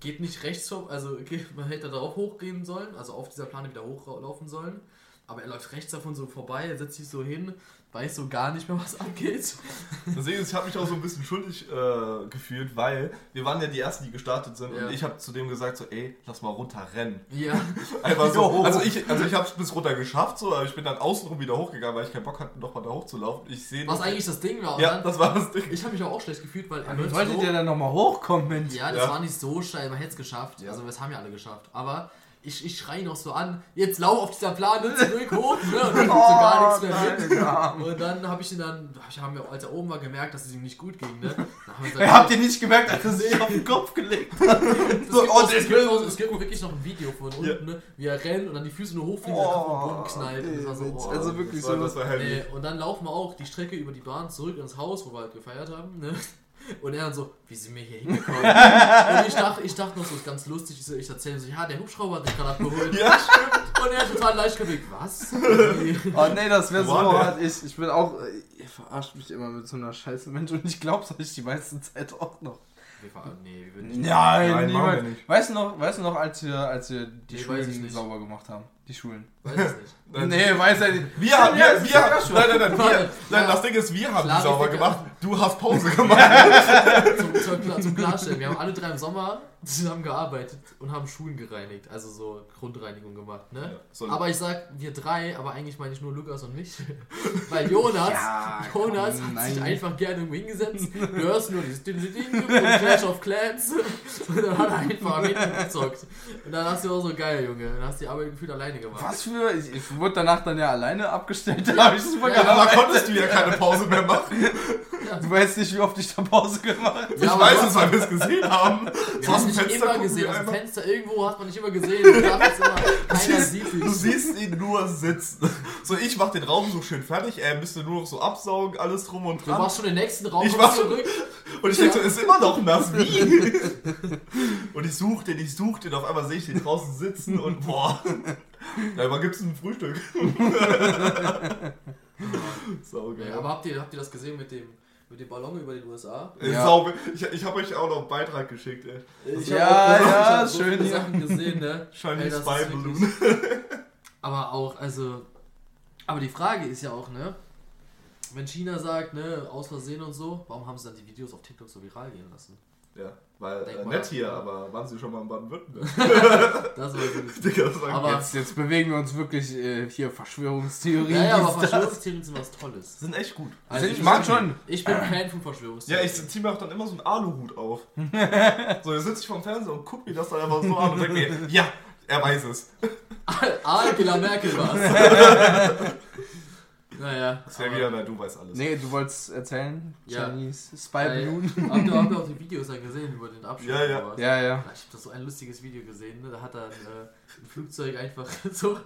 geht nicht rechts vor, also geht, man hätte darauf hochgehen sollen, also auf dieser Plane wieder hochlaufen sollen, aber er läuft rechts davon so vorbei, er setzt sich so hin, weiß so gar nicht mehr, was abgeht. Deswegen, ich habe mich auch so ein bisschen schuldig äh, gefühlt, weil wir waren ja die Ersten, die gestartet sind Ja. und ich habe zu dem gesagt so, ey, lass mal runter rennen. Ja, Einfach so. Also ich, also ich habe es bis runter geschafft, so, aber ich bin dann außenrum wieder hochgegangen, weil ich keinen Bock hatte, nochmal da hochzulaufen. Ich sehe was eigentlich das Ding war. Ja, dann, das war das Ding. ich habe mich auch schlecht gefühlt, weil er läuft wolltet so, ihr dann nochmal hochkommen, Mensch? Ja, das Ja. war nicht so steil, man hätte es geschafft. Ja. Also das haben ja alle geschafft. Aber ich, ich schreie noch so an, jetzt lauf auf dieser Plane zurück hoch, ne? Und dann kommt so gar nichts mehr mit. Und dann habe ich ihn dann, haben wir, als er oben war, gemerkt, dass es ihm nicht gut ging, ne? Gesagt, Ey, habt ihr nicht gemerkt, als er sich auf den Kopf gelegt hat? es, So, gibt oh, auch, es, gibt es gibt wirklich noch ein Video von unten, Ja. ne? wie er rennt und dann die Füße nur hochfliegen und der Kopf auf den Boden knallt. Und das war so, oh, also wirklich Das war, so. das war heavy. Nee, und dann laufen wir auch die Strecke über die Bahn zurück ins Haus, wo wir halt gefeiert haben. Ne? Und er dann so, wie sind wir hier hingekommen? und ich dachte, ich dachte noch so, ist ganz lustig, ich, so- ich erzähle so, ja, der Hubschrauber hat dich gerade abgeholt. Ja, stimmt. Und er total leicht geblickt, was? Oh nee, das wäre so hart. Ich, ich bin auch. Ihr verarscht mich immer mit so einer Scheiße, Mensch. Und ich glaube es ich die meiste Zeit auch noch. Wir fahren, nee, wir würden nicht. Nein, Nein, niemand. nicht. Weißt du noch, weißt du noch als, wir, als wir die Nee, Schulen nicht. sauber gemacht haben? Die Schulen. Weiß ich nicht. Nein. Nee, weiß er nicht. Wir haben, Ja, wir, wir, nein, nein, nein, wir, nein, ja. das Ding ist, wir haben die sauber gemacht, du hast Pause gemacht. zum, zum, zum Klarstellen, wir haben alle drei im Sommer zusammen gearbeitet und haben Schulen gereinigt, also so Grundreinigung gemacht, ne? Ja, so- aber ich sag wir drei, aber eigentlich meine ich nur Lukas und mich. Weil Jonas, Ja, Jonas komm, hat sich einfach gerne irgendwo hingesetzt, du hörst nur dieses Ding Clash of Clans und dann hat er einfach am gezockt. Und dann hast du auch so geil, Junge, dann hast du die Arbeit gefühlt alleine alleine gemacht. Was für. Ich, ich wurde danach dann ja alleine abgestellt. Da habe ich super Ja, Ja, da konntest du ja keine Pause mehr machen. Du weißt nicht, wie oft ich da Pause gemacht habe. Ja, ich weiß du es, weil wir es gesehen haben. Wir haben nicht immer gucken gesehen. Aus dem einmal. Fenster irgendwo hat man nicht immer gesehen. Du immer, keiner sieht Du siehst ihn nur sitzen. So, ich mach den Raum so schön fertig. Er müsste nur noch so absaugen, alles drum und Du dran. machst schon den nächsten Raum Ich schon- zurück. Und ich denke so, ist immer noch nass. Wie? Und ich such den, ich such den. Auf einmal sehe ich den draußen sitzen und boah. Ja, wann gibt's ein Frühstück? Saugeil. Ja, aber habt ihr, habt ihr das gesehen mit dem, mit dem Ballon über den USA? Äh, Ja. Sau, ich ich habe euch auch noch einen Beitrag geschickt, ey. Ich Ja, hab auch- ja, so schön hier. Sachen gesehen, ne? Das Spy Balloon. Aber auch, also. Aber die Frage ist ja auch, ne? Wenn China sagt, ne, aus Versehen und so, warum haben sie dann die Videos auf TikTok so viral gehen lassen? Ja, weil äh, nett hier, aber waren sie schon mal in Baden-Württemberg? Das war wirklich. Digga, das war Aber- Jetzt, jetzt bewegen wir uns wirklich äh, hier Verschwörungstheorien. Ja, ja, aber. Verschwörungstheorien sind was Tolles. sind echt gut. Also ich mag schon. Ich bin Fan von Ja, Verschwörungstheorien. ich ziehe mir auch dann immer so einen Aluhut auf. so, jetzt sitze ich vorm Fernseher und guck mir das dann einfach so an und denke mir, ja, er weiß es. Angela Merkel war's. Naja. Das ist ja wieder, na, du weißt alles. Nee, du wolltest erzählen? Ja. Chinese Spy Balloon? Habt ihr, habt ihr auch die Videos dann gesehen über den Abschuss? Ja, ja. oder was? Ja, ja. Ja, Ich hab da so ein lustiges Video gesehen, ne? da hat er äh, ein Flugzeug einfach so,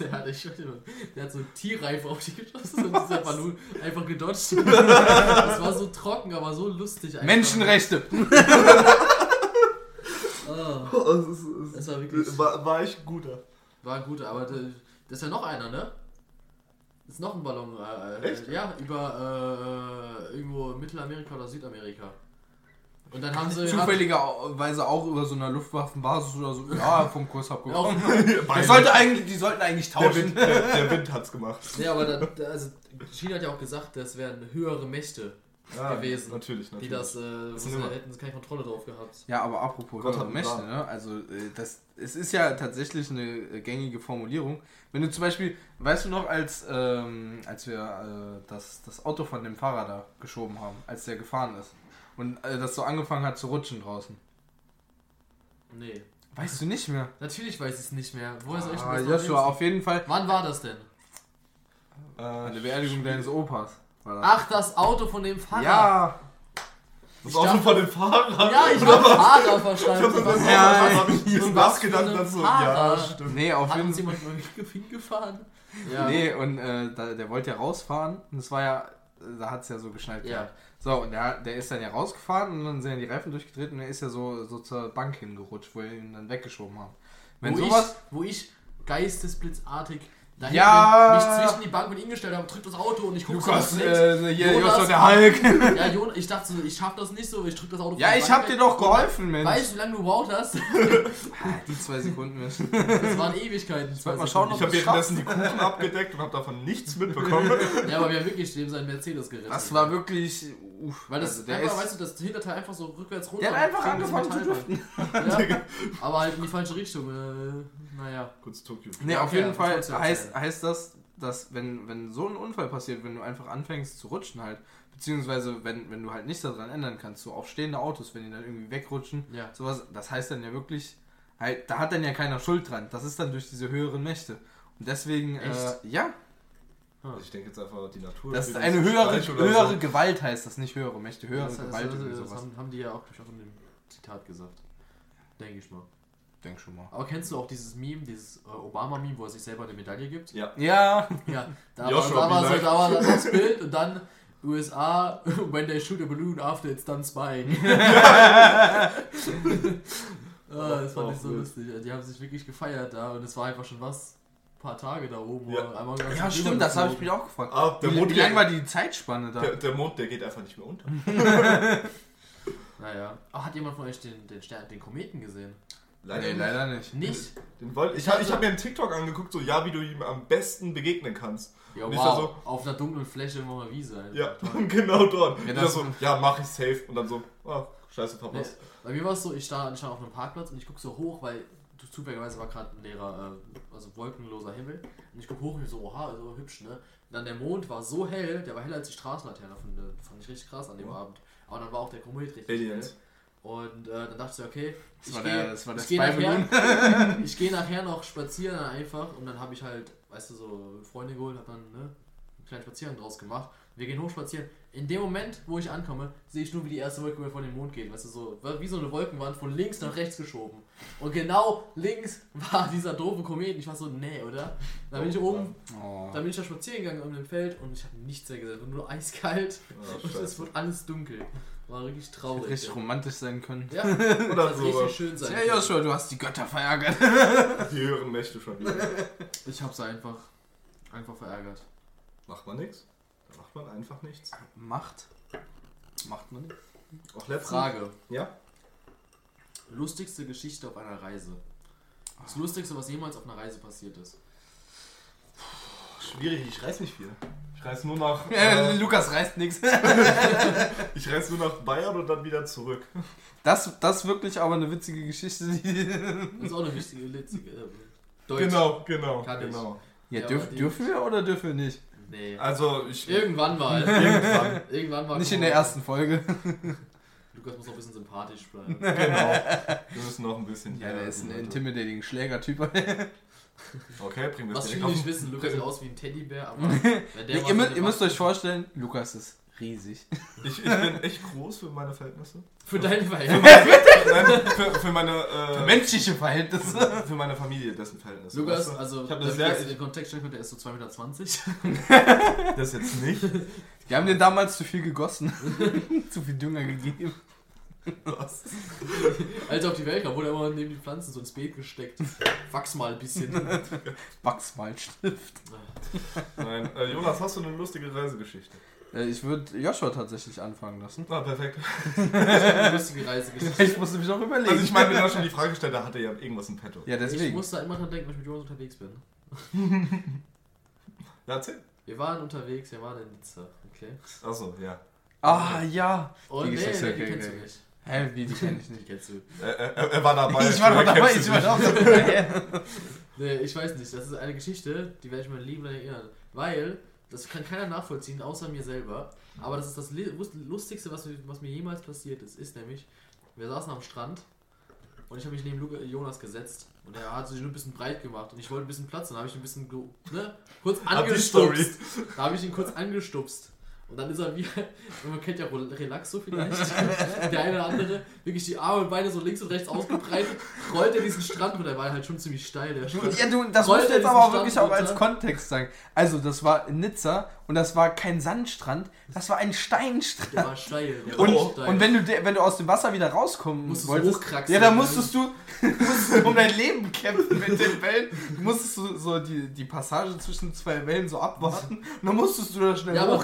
der hat, ich weiß nicht, der hat so einen Tierreifen auf die geschossen und dieser Ballon einfach gedodged. Das war so trocken, aber so lustig einfach. Menschenrechte. Ah, Oh, das, ist, das Das war wirklich- War, war echt ein guter. war ein guter, aber da- das ist ja noch einer, ne? Ist noch ein Ballon. Äh, äh, Echt? Ja, über äh, irgendwo Mittelamerika oder Südamerika. Und dann haben sie. Zufälligerweise auch über so einer Luftwaffenbasis oder so. Ja, vom Kurs abgekommen. Das sollte eigentlich, die sollten eigentlich der, tauschen. Wind, der, der Wind hat's gemacht. ja, aber da, da, also China hat ja auch gesagt, das wären höhere Mächte, gewesen, Natürlich, natürlich. die das, äh, sie, immer- hätten sie keine Kontrolle drauf gehabt. Ja, aber apropos Gott hat Mächte, ne? Also äh, das, es ist ja tatsächlich eine äh, gängige Formulierung. Wenn du zum Beispiel, weißt du noch, als, ähm, als wir äh, das, das Auto von dem Fahrer da geschoben haben, als der gefahren ist und äh, das so angefangen hat zu rutschen draußen. Nee. Weißt du nicht mehr? Natürlich weiß ich es nicht mehr. Woher soll ich Ah, das Joshua, auf jeden Fall. Wann war das denn? Äh, der Beerdigung deines Opas. War das. Ach, das Auto von dem Fahrer. Ja! das ich Auto dachte- von dem Fahrer. Ja, ich habe Fahrer verstanden. das Ja, ja, hab ich jetzt was so, Fahrer. ja, stimmt. Nee, auf jeden Fall. jemand hingefahren? Ja. Nee, und äh, da, der wollte ja rausfahren. Und es war ja, da hat es ja so geschneit. Ja. gehabt. So, und der, der ist dann ja rausgefahren und dann sind ja die Reifen durchgedreht und er ist ja so, so zur Bank hingerutscht, wo wir ihn dann weggeschoben haben. Wenn wo, sowas. ich, wo ich geistesblitzartig dahin Ja. mich zwischen die Bank und ihn gestellt habe, drückt das Auto und ich gucke Lukas, äh, hier, Jonas- Joshua, der Hulk. Ja, Jon, ich dachte so, ich schaff das nicht so, ich drück das Auto Ja, ich hab dir doch geholfen, Mensch. Weißt du, wie lange du gebraucht hast? Ah, die zwei Sekunden, Mensch. Das waren Ewigkeiten. Ich wollte mal schauen, Ich habe währenddessen die Kuchen abgedeckt und habe davon nichts mitbekommen. Ja, aber wir haben wirklich dem seinen Mercedes gerettet. Das war wirklich. Uff, Weil das also der einfach, ist, weißt du, das Hinterteil einfach so rückwärts runter. Der hat einfach angefangen zu Metallband. Ja, aber halt in die falsche Richtung. Äh, naja. Kurz Tokio. Nee, Ja, auf okay, jeden Fall heißt, heißt das, dass wenn, wenn so ein Unfall passiert, wenn du einfach anfängst zu rutschen halt, beziehungsweise wenn, wenn du halt nichts daran ändern kannst, so auf stehende Autos, wenn die dann irgendwie wegrutschen, Ja. sowas, das heißt dann ja wirklich, halt, da hat dann ja keiner Schuld dran. Das ist dann durch diese höheren Mächte. Und deswegen, äh, Echt? ja, Also ich denke jetzt einfach die Natur. das ist eine höhere, höhere so. Gewalt heißt das, nicht höhere Mächte, höhere das, Gewalt das, oder das, sowas. haben, haben die ja auch, auch in dem Zitat gesagt. Denke ich mal. Denk schon mal. Aber kennst du auch dieses Meme, dieses äh, Obama-Meme, wo er sich selber eine Medaille gibt? Ja. Ja, Ja, da war, Joshua, da war, so, like. da war dann das Bild und dann USA, when they shoot a balloon after it's done spying. ah, das fand ich so lustig. Die haben sich wirklich gefeiert da und es war einfach schon was, ein paar Tage da oben. Ja. einmal ja stimmt, das habe ich mich auch gefragt. Ah, der Wie, Mond, wie lang war die Zeitspanne da? der, der Mond, der geht einfach nicht mehr unter. Naja. Oh, hat jemand von euch den, den Stern, den Kometen gesehen? Nee, leider nicht. Nicht? Den wollt, ich habe ich hab mir einen TikTok angeguckt, so ja, wie du ihm am besten begegnen kannst. Ja, Und ich wow. so- Auf einer dunklen Fläche immer mal Wiese. Alter. Ja, Toll. genau dort. Ja, das- so, ja, mach ich safe. Und dann so, ah, scheiße, Nee, verpasst. bei mir war es so, ich stand, ich stand auf einem Parkplatz und ich gucke so hoch, weil du- zufälligerweise war gerade ein leerer, äh, also wolkenloser Himmel. Und ich gucke hoch und ich so, oha, so hübsch, ne? Und dann der Mond war so hell, der war heller als die Straßenlaterne. Fand, fand ich richtig krass an dem Ja. Abend. Aber dann war auch der Komet richtig Aliens. hell. Und äh, dann dachte ich, okay, Das ich war gehe der, das war der ich geh Spy nachher, ich noch spazieren einfach und dann habe ich halt, weißt du, so Freunde geholt, hab dann ne, einen kleinen Spaziergang draus gemacht. Wir gehen hoch spazieren. In dem Moment, wo ich ankomme, sehe ich nur, wie die erste Wolke mir vor den Mond geht. Weißt du, so wie so eine Wolkenwand von links nach rechts geschoben. Und genau links war dieser doofe Komet. Ich war so, nee, oder? Dann bin ich oben, Oh. dann bin ich da spazieren gegangen um den Feld und ich habe nichts mehr gesehen. Nur eiskalt Ja, und es wurde alles dunkel. War richtig traurig. Richtig ey. romantisch sein können. Ja, Oder das so. richtig schön sein. Ja, Joshua, du hast die Götter verärgert. Die höheren Mächte schon wieder. Ich hab's einfach, einfach verärgert. Macht man nichts. Da macht man einfach nichts. Macht. Macht man nicht. Auch letztens. Frage. Ja? Lustigste Geschichte auf einer Reise. Das Lustigste, was jemals auf einer Reise passiert ist. Schwierig, ich reise nicht viel. Ich reise nur nach. Äh, Äh, Lukas reißt nichts. ich reise nur nach Bayern und dann wieder zurück. Das, das ist wirklich aber eine witzige Geschichte. Das ist auch eine wichtige, witzige. Äh, Deutsch. Genau, genau, Kann ich. genau. ja, Ja, dürf, aber die- dürfen wir oder dürfen wir nicht? Nee. Also ich. Irgendwann mal. Irgendwann. Irgendwann mal. Nicht in der ersten Folge. Lukas muss noch ein bisschen sympathisch bleiben. Genau. Wir müssen noch ein bisschen. Ja, hier- der ist ein intimidating Schlägertyp. Okay, bringen wir Was es direkt nicht auf. wissen, Lukas sieht aus wie ein Teddybär, aber wenn der ihr, mal mü- seine ihr müsst euch vorstellen, Lukas ist riesig. Ich, ich bin echt groß für meine Verhältnisse. Für deine Verhältnisse. Nein, für, für meine. Äh, Menschliche Verhältnisse. für meine Familie, dessen Verhältnisse. Lukas, weißt du? also, ich habe das sehr. in Ich, den Kontext stellen könnt, der ist so 2,20 Meter. das jetzt nicht. Wir haben den damals zu viel gegossen. zu viel Dünger gegeben. Was? Als er auf die Welt kam, wurde er immer neben die Pflanzen so ins Beet gesteckt. Wachs mal ein bisschen. Wachsmalstift. Nein. Äh, Jonas, hast du eine lustige Reisegeschichte? Äh, ich würde Joshua tatsächlich anfangen lassen. Ah, perfekt. Eine lustige Reisegeschichte. Ich musste mich noch überlegen. Also ich meine, wenn er schon die Frage stellt, da hat er ja irgendwas im Petto. ja, Ich deswegen. muss da immer dran denken, wenn ich mit Jonas unterwegs bin. Ja, erzähl. Wir waren unterwegs, wir waren in Nizza, okay? Achso, ja. Ah, ja. Und Die nee, nee, die okay, kennst okay. du nicht. Hä, wie, die kenn ich nicht. kennst du. Er, er, er war dabei. Ich war doch dabei, ich war doch dabei. Nee, ich weiß nicht. Das ist eine Geschichte, die werde ich mein Leben lang erinnern. Weil, das kann keiner nachvollziehen, außer mir selber. Aber das ist das Lustigste, was, mir- was mir jemals passiert ist. Ist nämlich, wir saßen am Strand und ich habe mich neben Luca, Jonas gesetzt. Und er hat sich nur ein bisschen breit gemacht. Und ich wollte ein bisschen Platz. Und dann habe ich ihn ein bisschen ne, kurz Ab die Story. angestupst. Da habe ich ihn kurz angestupst. Und dann ist er wie, man kennt ja Rel- Relaxo vielleicht, der eine oder andere, wirklich die Arme und Beine so links und rechts ausgebreitet, rollt er diesen Strand und der war halt schon ziemlich steil, der Strand. Ja, du, das Rollt musst du jetzt aber auch wirklich auch als runter? Kontext sagen. Also, das war in Nizza und das war kein Sandstrand, das war ein Steinstrand. Der war steil, der Und, war steil. und wenn, du, wenn du aus dem Wasser wieder rauskommen Musstest wolltest, ja, dann musstest du, musstest um dein Leben kämpfen mit den Wellen. Du musstest so, so die, die Passage zwischen zwei Wellen so abwarten und dann musstest du da schnell ja, aber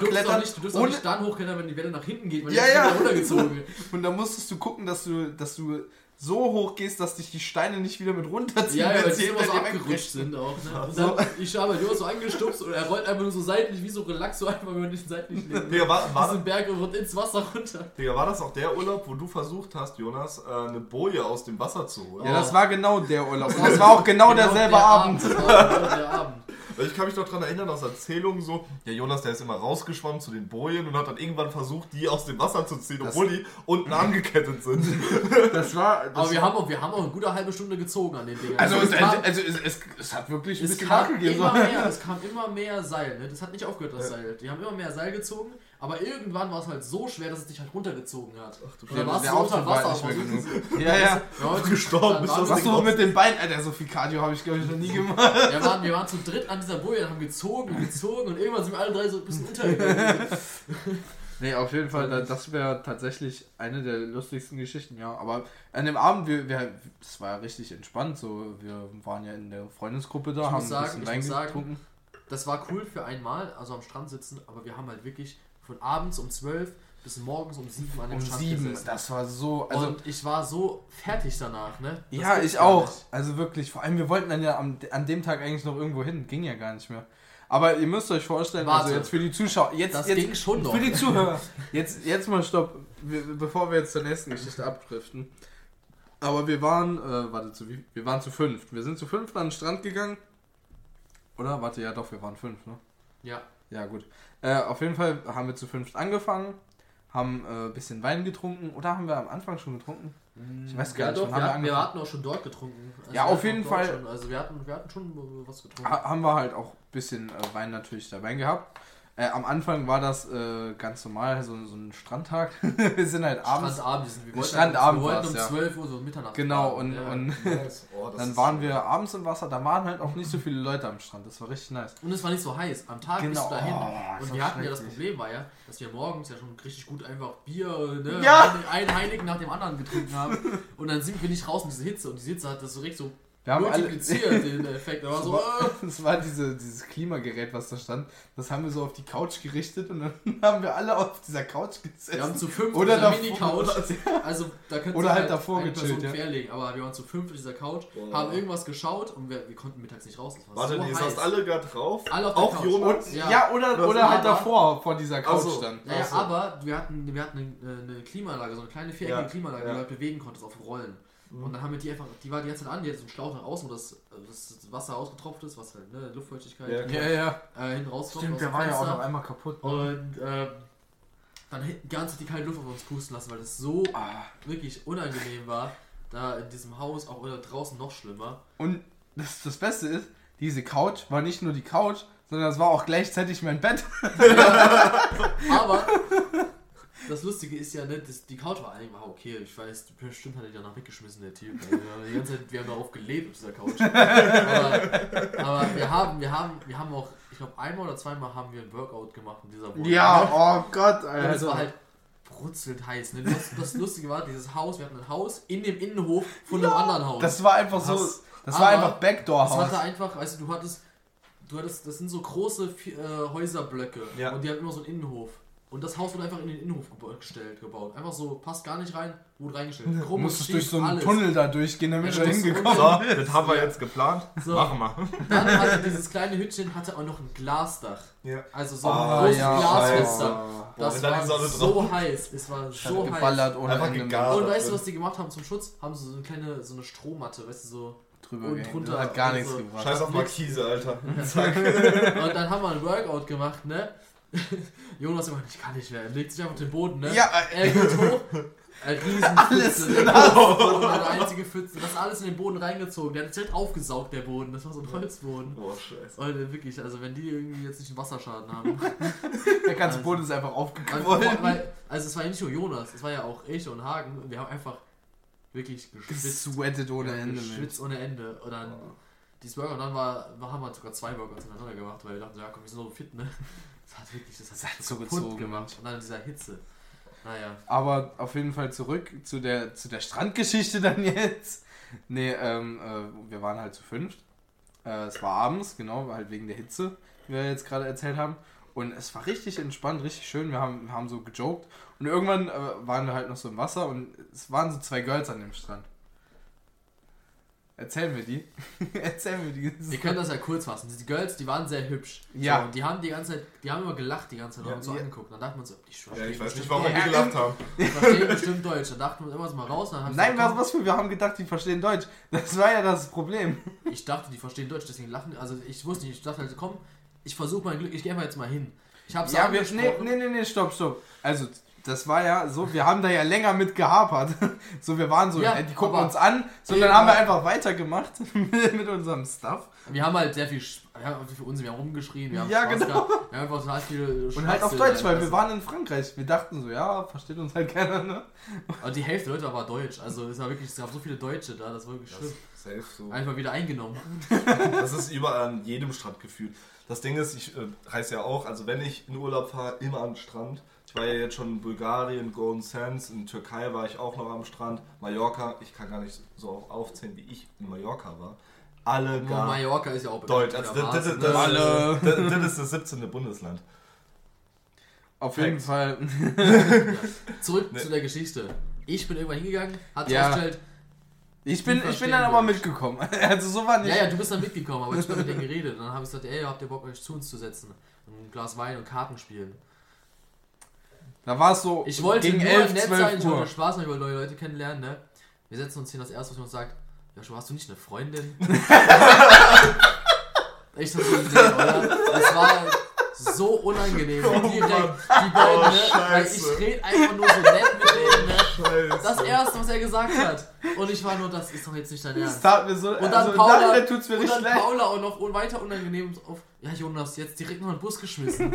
du darfst darfst auch ohne- nicht dann hochklettern, wenn die Welle nach hinten geht, weil Ja, die ja. runtergezogen. Und dann musstest du gucken, dass du, dass du so hoch gehst, dass dich die Steine nicht wieder mit runterziehen. Ja, ja, weil sie die immer so abgerutscht sind auch. Ne? Und So. dann, ich habe Jonas so angestupst und er rollt einfach nur so seitlich, wie so relax, so einfach über den seitlichen Leben. Digga, war, war, Diesen Berg und ins Wasser runter. Digga, war das auch der Urlaub, wo du versucht hast, Jonas, äh, eine Boje aus dem Wasser zu holen? Ja, das war genau der Urlaub. Und das war auch genau, derselbe der Abend. Das war genau der Abend. Weil ich kann mich noch daran erinnern aus Erzählungen so, ja Jonas, der ist immer rausgeschwommen zu den Bojen und hat dann irgendwann versucht, die aus dem Wasser zu ziehen, Das- obwohl die unten angekettet sind. Das war. Das Aber wir haben, auch, wir haben auch eine gute halbe Stunde gezogen an den Dingern. also, es es, kam, also es, es, es hat wirklich ein es bisschen gegeben. immer so. mehr, es kam immer mehr Seil. Ne? Das hat nicht aufgehört, das Seil. Die haben immer mehr Seil gezogen, aber irgendwann war es halt so schwer, dass es dich halt runtergezogen hat. du Und dann Der, warst der du unter Wasser. nicht mehr genug. Ja, ja. Ja, gestorben bist, waren das wir- Was Ding du mit den Beinen, Alter, so viel Cardio habe ich glaube ich noch nie gemacht. Wir waren, wir waren zu dritt an dieser Boje haben gezogen und gezogen und irgendwann sind wir alle drei so ein bisschen untergegangen. Nee, auf jeden Fall, da- das wäre tatsächlich eine der lustigsten Geschichten, ja. Aber an dem Abend, wir, wir, es war ja richtig entspannt, so, wir waren ja in der Freundesgruppe da, Ich haben sagen, ein bisschen Wein sagen, getrunken. Das war cool für einmal, also am Strand sitzen, aber wir haben halt wirklich von abends um 12 bis morgens um 7 an dem Um Strand sieben, gesessen. das war so, also... und ich war so fertig danach, ne? Das ja, ich auch. nicht. Also wirklich, vor allem, wir wollten dann ja am, an dem Tag eigentlich noch irgendwo hin, ging ja gar nicht mehr. Aber ihr müsst euch vorstellen, also Warte. jetzt für die Zuschauer, jetzt, Das jetzt ging schon noch. Für die Zuhörer. Jetzt, jetzt mal stopp, wir, bevor wir jetzt zur nächsten Geschichte abdriften. Aber wir waren, äh, warte, zu wie? Wir waren zu fünf. Wir sind zu fünf an den Strand gegangen. Oder? Warte, ja doch, wir waren fünf, ne? Ja. Ja, gut. Äh, auf jeden Fall haben wir zu fünft angefangen, haben äh, ein bisschen Wein getrunken. Oder haben wir am Anfang schon getrunken? Ich weiß gar Ja, nicht. doch, wir, hatten, wir hatten auch schon dort getrunken. Also Ja, auf jeden Fall. Schon, also wir hatten, wir hatten schon äh, was getrunken. Ha haben wir halt auch ein bisschen äh, Wein natürlich dabei gehabt. Äh, am Anfang war das äh, ganz normal, so, so ein Strandtag. wir sind halt abends. Strandabend, sind- wir wollten, Strandabend wir wollten um ja. 12 Uhr so Mitternacht. Genau, und, ja. und Nice. Oh, dann waren wir abends im Wasser. Da waren halt auch nicht so viele Leute am Strand. Das war richtig nice. Und es war nicht so heiß. Am Tag Genau. bist du dahin. Oh, und wir hatten ja das. Problem war ja, dass wir morgens ja schon richtig gut einfach Bier, ne, Ja. ein Heineken nach dem anderen getrunken haben. Und dann sind wir nicht raus mit dieser Hitze. Und die Hitze hat das so richtig so Wir haben alle. multipliziert, den Effekt. War so, äh, Das war diese, dieses Klimagerät, was da stand. Das haben wir so auf die Couch gerichtet und dann haben wir alle auf dieser Couch gesessen. wir haben zu fünf Oder dieser davor- Mini-Couch. Also da könnte Oder sich halt davor eine gechillt, Person ja. querlegen. Aber wir waren zu fünf auf dieser Couch, Boah. haben irgendwas geschaut und wir, wir konnten mittags nicht raus. War Warte, so nee, heiß. alle gerade drauf? Alle auf der auch Couch. Jonas? Und, Ja. ja. oder, oder halt aber- davor, vor dieser Couch so. dann. Naja, Ach so. aber wir hatten, wir hatten eine, eine Klimaanlage, so eine kleine viereckige Ja, Klimaanlage, die ja. du halt bewegen konntest auf Rollen. Und dann haben wir die einfach, die war die ganze Zeit an, die hat so einen Schlauch nach außen, wo das, das Wasser ausgetropft ist, was halt, ne, Luftfeuchtigkeit Ja, Ja, ja. äh, hinten rauskommt. Stimmt, der war ja auch noch einmal kaputt. Und ähm, dann hinten die ganze Zeit die kalte Luft auf uns pusten lassen, weil das so Ah. wirklich unangenehm war. Da in diesem Haus, auch oder draußen noch schlimmer. Und das, das Beste ist, diese Couch war nicht nur die Couch, sondern das war auch gleichzeitig mein Bett. Aber das Lustige ist ja, ne, das, die Couch war eigentlich war okay. Ich weiß, bestimmt hat er die danach weggeschmissen, der Typ. Also, die ganze Zeit, wir haben darauf gelebt auf dieser Couch. Aber, aber wir haben, wir haben, wir haben auch, ich glaube, einmal oder zweimal haben wir ein Workout gemacht in dieser Wohnung. Ja, oh Gott, Und Alter. es war halt brutzelnd heiß. Ne? Das, das Lustige war, dieses Haus, wir hatten ein Haus in dem Innenhof von einem anderen Haus. Das war einfach so, das war einfach Das Backdoor-Haus. hatte einfach, weißt du, du hattest, du hattest, das sind so große äh, Häuserblöcke Ja. und die haben immer so einen Innenhof. Und das Haus wurde einfach in den Innenhof gestellt, gebaut. Einfach so, passt gar nicht rein, wurde reingestellt. Du Krumm musstest durch so einen alles. Tunnel da durchgehen, damit Ja, da du musst hingekommen So, das haben wir jetzt geplant. So. Machen wir. Dann hatte dieses kleine Hütchen hatte auch noch ein Glasdach. Ja. Also so ein Ah, großes ja, Glasfenster. Das da war so drauf- heiß. Es war so heiß. geballert ohne Einfach Ende gegart. Und da weißt du, was die gemacht haben zum Schutz? Haben sie so eine kleine, so eine Strohmatte, weißt du, so. drüber Und Das hat gar nichts so. gebracht. Scheiß auf. Markise, Alter. Und dann haben wir ein Workout gemacht, ne? Jonas immer, ich kann nicht mehr. Er legt sich einfach auf den Boden, ne? Ja, Er geht hoch. Ein riesen Alles Pfütze, der Boden, eine einzige Pfütze. Das ist alles in den Boden reingezogen. Der hat direkt aufgesaugt, der Boden. Das war so ein Holzboden. Boah, scheiße. Und äh, wirklich, also wenn die irgendwie jetzt nicht einen Wasserschaden haben. Der ganze Also- Boden ist einfach aufgequollen. weil, also es war ja nicht nur Jonas, es war ja auch ich und Hagen. Und wir haben einfach wirklich geschwitzt. Gesweatet ohne Ja, Ende. Geschwitzt ohne Ende. Und dann dieses Workout, und dann war, haben wir sogar zwei Workouts hintereinander gemacht, weil wir dachten, ja komm, wir sind so fit, ne? Das hat wirklich, das hat, Das hat so gezogen. gemacht. Und dann dieser Hitze. Naja. Aber auf jeden Fall zurück zu der, zu der Strandgeschichte dann jetzt. Nee, ähm, äh, wir waren halt zu fünft. Äh, es war abends, genau, halt wegen der Hitze, wie wir jetzt gerade erzählt haben. Und es war richtig entspannt, richtig schön. Wir haben, wir haben so gejoked. Und irgendwann äh, waren wir halt noch so im Wasser und es waren so zwei Girls an dem Strand. Erzähl mir die. Erzähl mir die. Wir können das ja kurz fassen. Die Girls, die waren sehr hübsch. Ja. So, und die haben die ganze Zeit, die haben immer gelacht die ganze Zeit und Ja, uns so ja. angeguckt. Dann dachte man so, die Ja, verstehen ich weiß nicht, warum die gelacht haben. Die verstehen bestimmt Deutsch. Dann dachten wir uns immer so mal raus. Dann haben sie Nein, gesagt, was, was für, wir haben gedacht, die verstehen Deutsch. Das war ja das Problem. Ich dachte, die verstehen Deutsch, deswegen lachen. Also ich wusste nicht, ich dachte halt, komm, ich versuche mein Glück, ich gehe einfach jetzt mal hin. Ich hab's Ja, wir, nee, nee, nee, nee, stopp, stopp. Also, das war ja so, wir haben da ja länger mit gehapert. So, wir waren so, Ja, äh, die gucken aber- uns an, so, dann haben wir einfach weitergemacht mit, mit unserem Stuff. Wir haben halt sehr viel, wir haben viel Unsinn, wir haben rumgeschrien, wir haben Ja, Spaß genau. gehabt, wir haben einfach total viele Und halt auf Deutsch, weil wir waren in Frankreich. Wir dachten so, ja, versteht uns halt keiner, ne? Und die Hälfte der Leute war Deutsch, also es war wirklich, es gab so viele Deutsche da, das war wirklich schlimm. Safe so. Einfach wieder eingenommen. Das ist überall an jedem Strand gefühlt. Das Ding ist, ich äh, reise ja auch, also wenn ich in Urlaub fahre, immer am Strand. Ich war ja jetzt schon in Bulgarien, Golden Sands, in Türkei war ich auch noch am Strand. Mallorca, ich kann gar nicht so aufzählen, wie ich in Mallorca war. Alle Nur gar Mallorca ist ja auch Deutsch. bekannt Also das, das, das, ne? Alle. das, das ist das 17. Bundesland. Auf jeden Facts. Fall. Zurück Ne. zu der Geschichte. Ich bin irgendwann hingegangen, hat Ja. festgestellt, Ich bin, ich bin dann aber mitgekommen. Also, so war nicht. ja, ja, du bist dann mitgekommen, aber ich habe mit denen geredet. Dann habe ich gesagt, ey, habt ihr Bock, euch zu uns zu setzen? Ein Glas Wein und Karten spielen. Da war es so Ich wollte gegen nur 11, nett 12 sein, ich wollte Spaß machen, ich wollte neue Leute kennenlernen, ne? Wir setzen uns hin, das erste, was man uns sagt, Joshua, hast du nicht eine Freundin? ich dachte so, nee, oder? Das war so unangenehm. Oh direkt Mann. die beiden, Oh, ne? Weil ich rede einfach nur so nett mit denen, ne? Scheiße. Das erste, was er gesagt hat. Und ich war nur, das ist doch jetzt nicht dein Das Ernst. tat mir so, Und dann also Paula, nachher tut's mir und richtig dann leid. Paula auch noch weiter unangenehm auf. Ja, Jonas, jetzt direkt noch in den Bus geschmissen.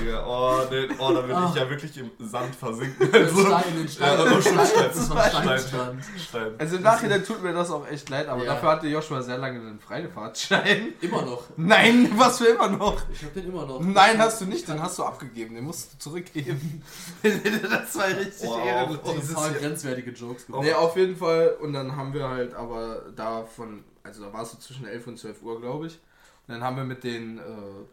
Digga, oh, nee, oh, da will Ah. ich ja wirklich im Sand versinken. Den Also, Stein, den Stein, Ja, den oh, Stein, Stein. das Stein. Steinstrand. Stein. Also im Nachhinein tut mir das auch echt leid, aber Ja. dafür hatte Joshua sehr lange einen Freifahrtschein. Immer noch. Nein, was für immer noch. Ich hab den immer noch. Nein, hast du nicht, den hast du abgegeben, den musst du zurückgeben. das war richtig Wow. ehrenlos. Paar hier- grenzwertige Jokes gemacht. Nee, auf jeden Fall. Und dann haben wir halt aber davon, also da war es so zwischen 11 und 12 Uhr, glaube ich. Und dann haben wir mit den äh,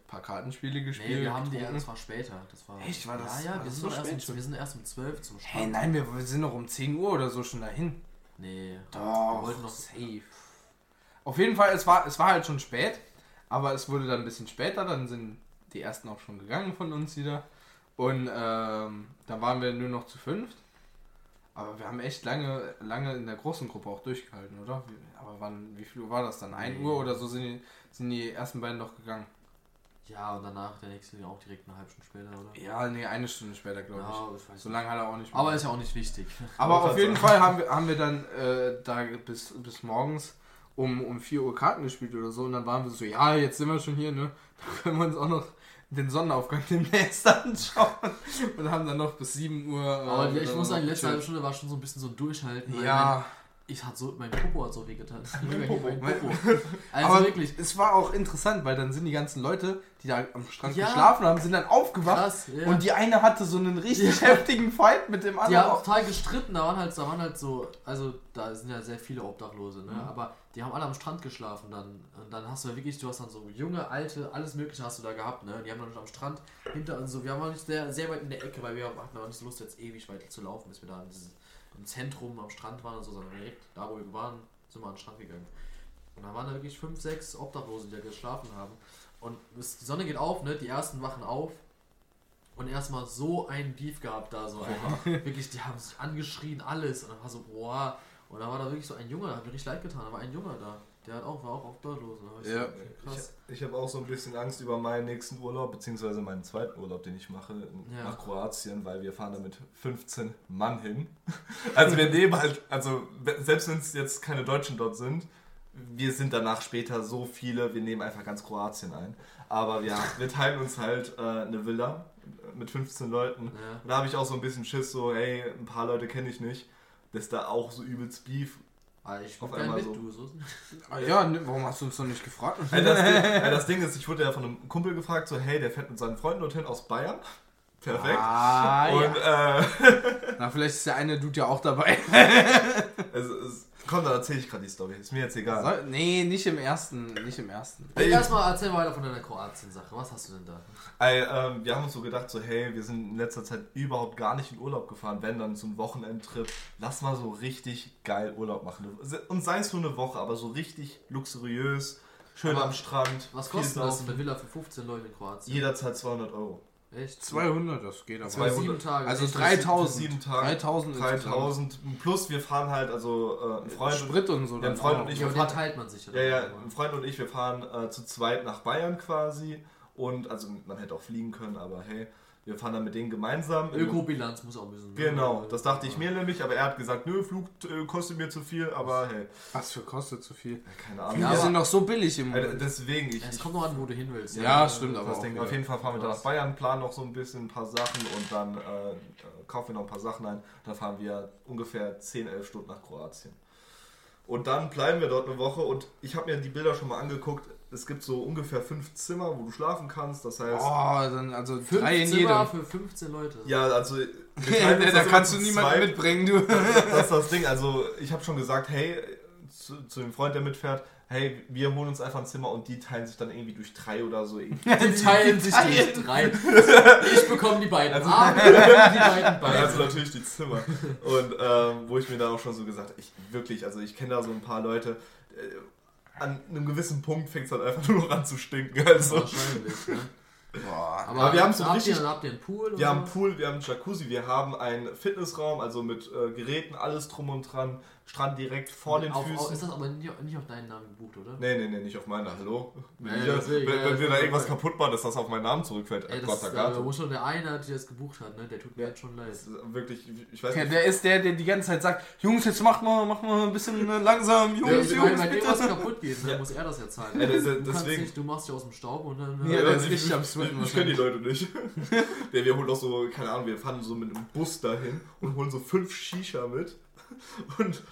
paar Kartenspiele gespielt. Nee, wir haben die, getrunken. das war später. Das war, Echt? War das- Ja, ja, wir das sind, so doch erst um, schon? wir sind erst um 12 zum Hey, Strand. nein, wir wir sind noch um 10 Uhr oder so schon dahin. Nee. Doch, Wir wollten noch. safe. Auf jeden Fall, es war, es war halt schon spät, aber es wurde dann ein bisschen später, dann sind die ersten auch schon gegangen von uns wieder. Und ähm, dann waren wir nur noch zu fünft. Aber wir haben echt lange, lange in der großen Gruppe auch durchgehalten, oder? Aber wann, wie viel Uhr war das dann? 1 Nee. Uhr oder so sind die, sind die ersten beiden doch gegangen? Ja, und danach der nächste auch direkt eine halbe Stunde später, oder? Ja, nee, eine Stunde später, glaube Ja, ich. So lange hat er auch nicht. Aber mehr. ist ja auch nicht wichtig. Aber auf jeden sagen. Fall haben wir, haben wir dann äh, da bis, bis morgens um, um 4 Uhr Karten gespielt oder so. Und dann waren wir so, ja, jetzt sind wir schon hier, ne? Dann können wir uns auch noch den Sonnenaufgang demnächst anschauen. Und haben dann noch bis 7 Uhr. äh, Aber ich muss sagen, noch letzte halbe. Stunde war schon so ein bisschen so Durchhalten. Ja, ich hatte so, mein Popo hat so wehgetan. mein Popo. Popo. Also aber wirklich. es war auch interessant, weil dann sind die ganzen Leute, die da am Strand Ja. geschlafen haben, sind dann aufgewacht. Krass, ja. Und die eine hatte so einen richtig heftigen Fight mit dem Die anderen. haben total gestritten, da waren halt, da waren halt so, also da sind ja sehr viele Obdachlose, ne? Aber die haben alle am Strand geschlafen dann. Und dann hast du ja wirklich, du hast dann so junge, alte, alles mögliche hast du da gehabt, ne? Die haben dann am Strand hinter uns so, wir waren nicht sehr, sehr weit in der Ecke, weil wir hatten auch nicht so Lust, jetzt ewig weit zu laufen, bis wir da in dieses, im Zentrum am Strand waren und so, sondern direkt da, wo wir waren, sind wir an den Strand gegangen. Und da waren da wirklich fünf, sechs Obdachlose, die da geschlafen haben. Und es, die Sonne geht auf, ne? Die ersten wachen auf. Und erstmal so ein Beef gehabt da, so einfach. wirklich, die haben sich angeschrien, alles. Und dann war so, boah. Und da war da wirklich so ein Junge, da hat mir richtig leid getan. Da war ein Junge da. Der hat auch, war auch obdachlos. Ich Ja. krass. Ich, ich habe auch so ein bisschen Angst über meinen nächsten Urlaub, beziehungsweise meinen zweiten Urlaub, den ich mache, Ja. nach Kroatien, weil wir fahren da mit 15 Mann hin. Also wir nehmen halt, also selbst wenn es jetzt keine Deutschen dort sind, wir sind danach später so viele, wir nehmen einfach ganz Kroatien ein. Aber ja, wir teilen uns halt äh, eine Villa mit 15 Leuten. Ja. Und da habe ich auch so ein bisschen Schiss, so, hey, ein paar Leute kenne ich nicht. Das ist da auch so übelst Beef. Ah, ich gerne einmal so. du. So. Ah, ja, ne, warum hast du uns noch nicht gefragt? Ey, das, Ding, ey, das Ding ist, ich wurde ja von einem Kumpel gefragt, so, hey, der fährt mit seinen Freunden dorthin aus Bayern. Perfekt. Ah, Und ja. äh, Na, vielleicht ist der eine Dude ja auch dabei. es, es, komm, da erzähle ich gerade die Story. Ist mir jetzt egal. Soll- Nee, nicht im ersten, nicht im ersten. Ey, Erstmal erzähl mal weiter von deiner Kroatien-Sache. Was hast du denn da? Ey, ähm, wir haben uns so gedacht, so, hey, wir sind in letzter Zeit überhaupt gar nicht in Urlaub gefahren, wenn dann zum Wochenendtrip. Lass mal so richtig geil Urlaub machen. Und sei es nur eine Woche, aber so richtig luxuriös, schön Aber am Strand. Was kostet das eine Villa für 15 Leute in Kroatien? Jederzeit 200 Euro. Echt? 200, das geht aber. Für 200. sieben Tage. Also Echt? 3000. Sieben Tage. 3000 insgesamt. 3000. Plus wir fahren halt, also äh, ein Freund. Sprit und so. Ja, dann ein Freund auch. und ich- Ja, wir fahren- teilt man sich Ja, ja, aber- ein Freund und ich, wir fahren äh, zu zweit nach Bayern quasi. Und also man hätte auch fliegen können, aber hey, wir fahren dann mit denen gemeinsam. Ökobilanz muss auch ein bisschen. Genau, das dachte ich mir nämlich, aber er hat gesagt, nö, Flug äh, kostet mir zu viel, aber hey, Was für kostet so viel? ja, keine Ahnung. Wir sind doch so billig im Äh, Moment. deswegen, ich, Ja, es kommt noch an, wo du hin willst. Ja, stimmt, aber das auch Ding, wieder auf jeden Fall fahren wir dann nach. Bayern, planen noch so ein bisschen ein paar Sachen und dann äh, äh, kaufen wir noch ein paar Sachen ein. Dann fahren wir ungefähr 10, 11 Stunden nach Kroatien. Und dann bleiben wir dort eine Woche und ich habe mir die Bilder schon mal angeguckt. Es gibt so ungefähr fünf Zimmer, wo du schlafen kannst. Das heißt, Oh, dann also Fünf drei in Zimmer jedem. für 15 Leute. ja, also wir teilen uns da das kannst du zu niemanden zweit. mitbringen, du. Das ist das Ding. Also ich habe schon gesagt, hey, zu, zu dem Freund, der mitfährt, hey, wir holen uns einfach ein Zimmer und die teilen sich dann irgendwie durch drei oder so. irgendwie. Die teilen sich durch drei. Ich bekomme die beiden Also- Arme, die beiden Beine. Also natürlich die Zimmer. Und ähm, wo ich mir dann auch schon so gesagt habe, ich wirklich, also ich kenne da so ein paar Leute, äh, an einem gewissen Punkt fängt es halt einfach nur noch an zu stinken. Also. Wahrscheinlich, ne? Boah. Aber, Aber wir haben so habt richtig- Ihr, habt ihr einen Pool? Wir oder? haben einen Pool, wir haben einen Jacuzzi, wir haben einen Fitnessraum, also mit äh, Geräten, alles drum und dran. Strand direkt vor den auf, Füßen. Auf, ist das aber nicht, nicht auf deinen Namen gebucht, oder? Nee, nee, nee, nicht auf meiner. Hallo? Wenn, Ja, wir- deswegen, wenn, ja, wenn wir da das- irgendwas kaputt machen, dass das auf meinen Namen zurückfällt. Ey, das Gott, ist, der äh, muss schon der eine, der das gebucht hat, ne? Der tut mir jetzt schon leid. Das ist wirklich, ich weiß Ja, nicht. der ist der, der die ganze Zeit sagt, Jungs, jetzt macht mal, macht mal ein bisschen äh, langsam, Ja, Jungs, wenn, Jungs, wenn irgendwas kaputt geht, ne, Ja. muss er das ja zahlen. Ja, das- du, deswegen- nicht, du machst dich aus dem Staub und dann. Ja, äh, der ist ich, am Sweaten ich, ich kenne die Leute nicht. Der, wir holen doch so, keine Ahnung, wir fahren so mit einem Bus dahin und holen so fünf Shisha mit. Und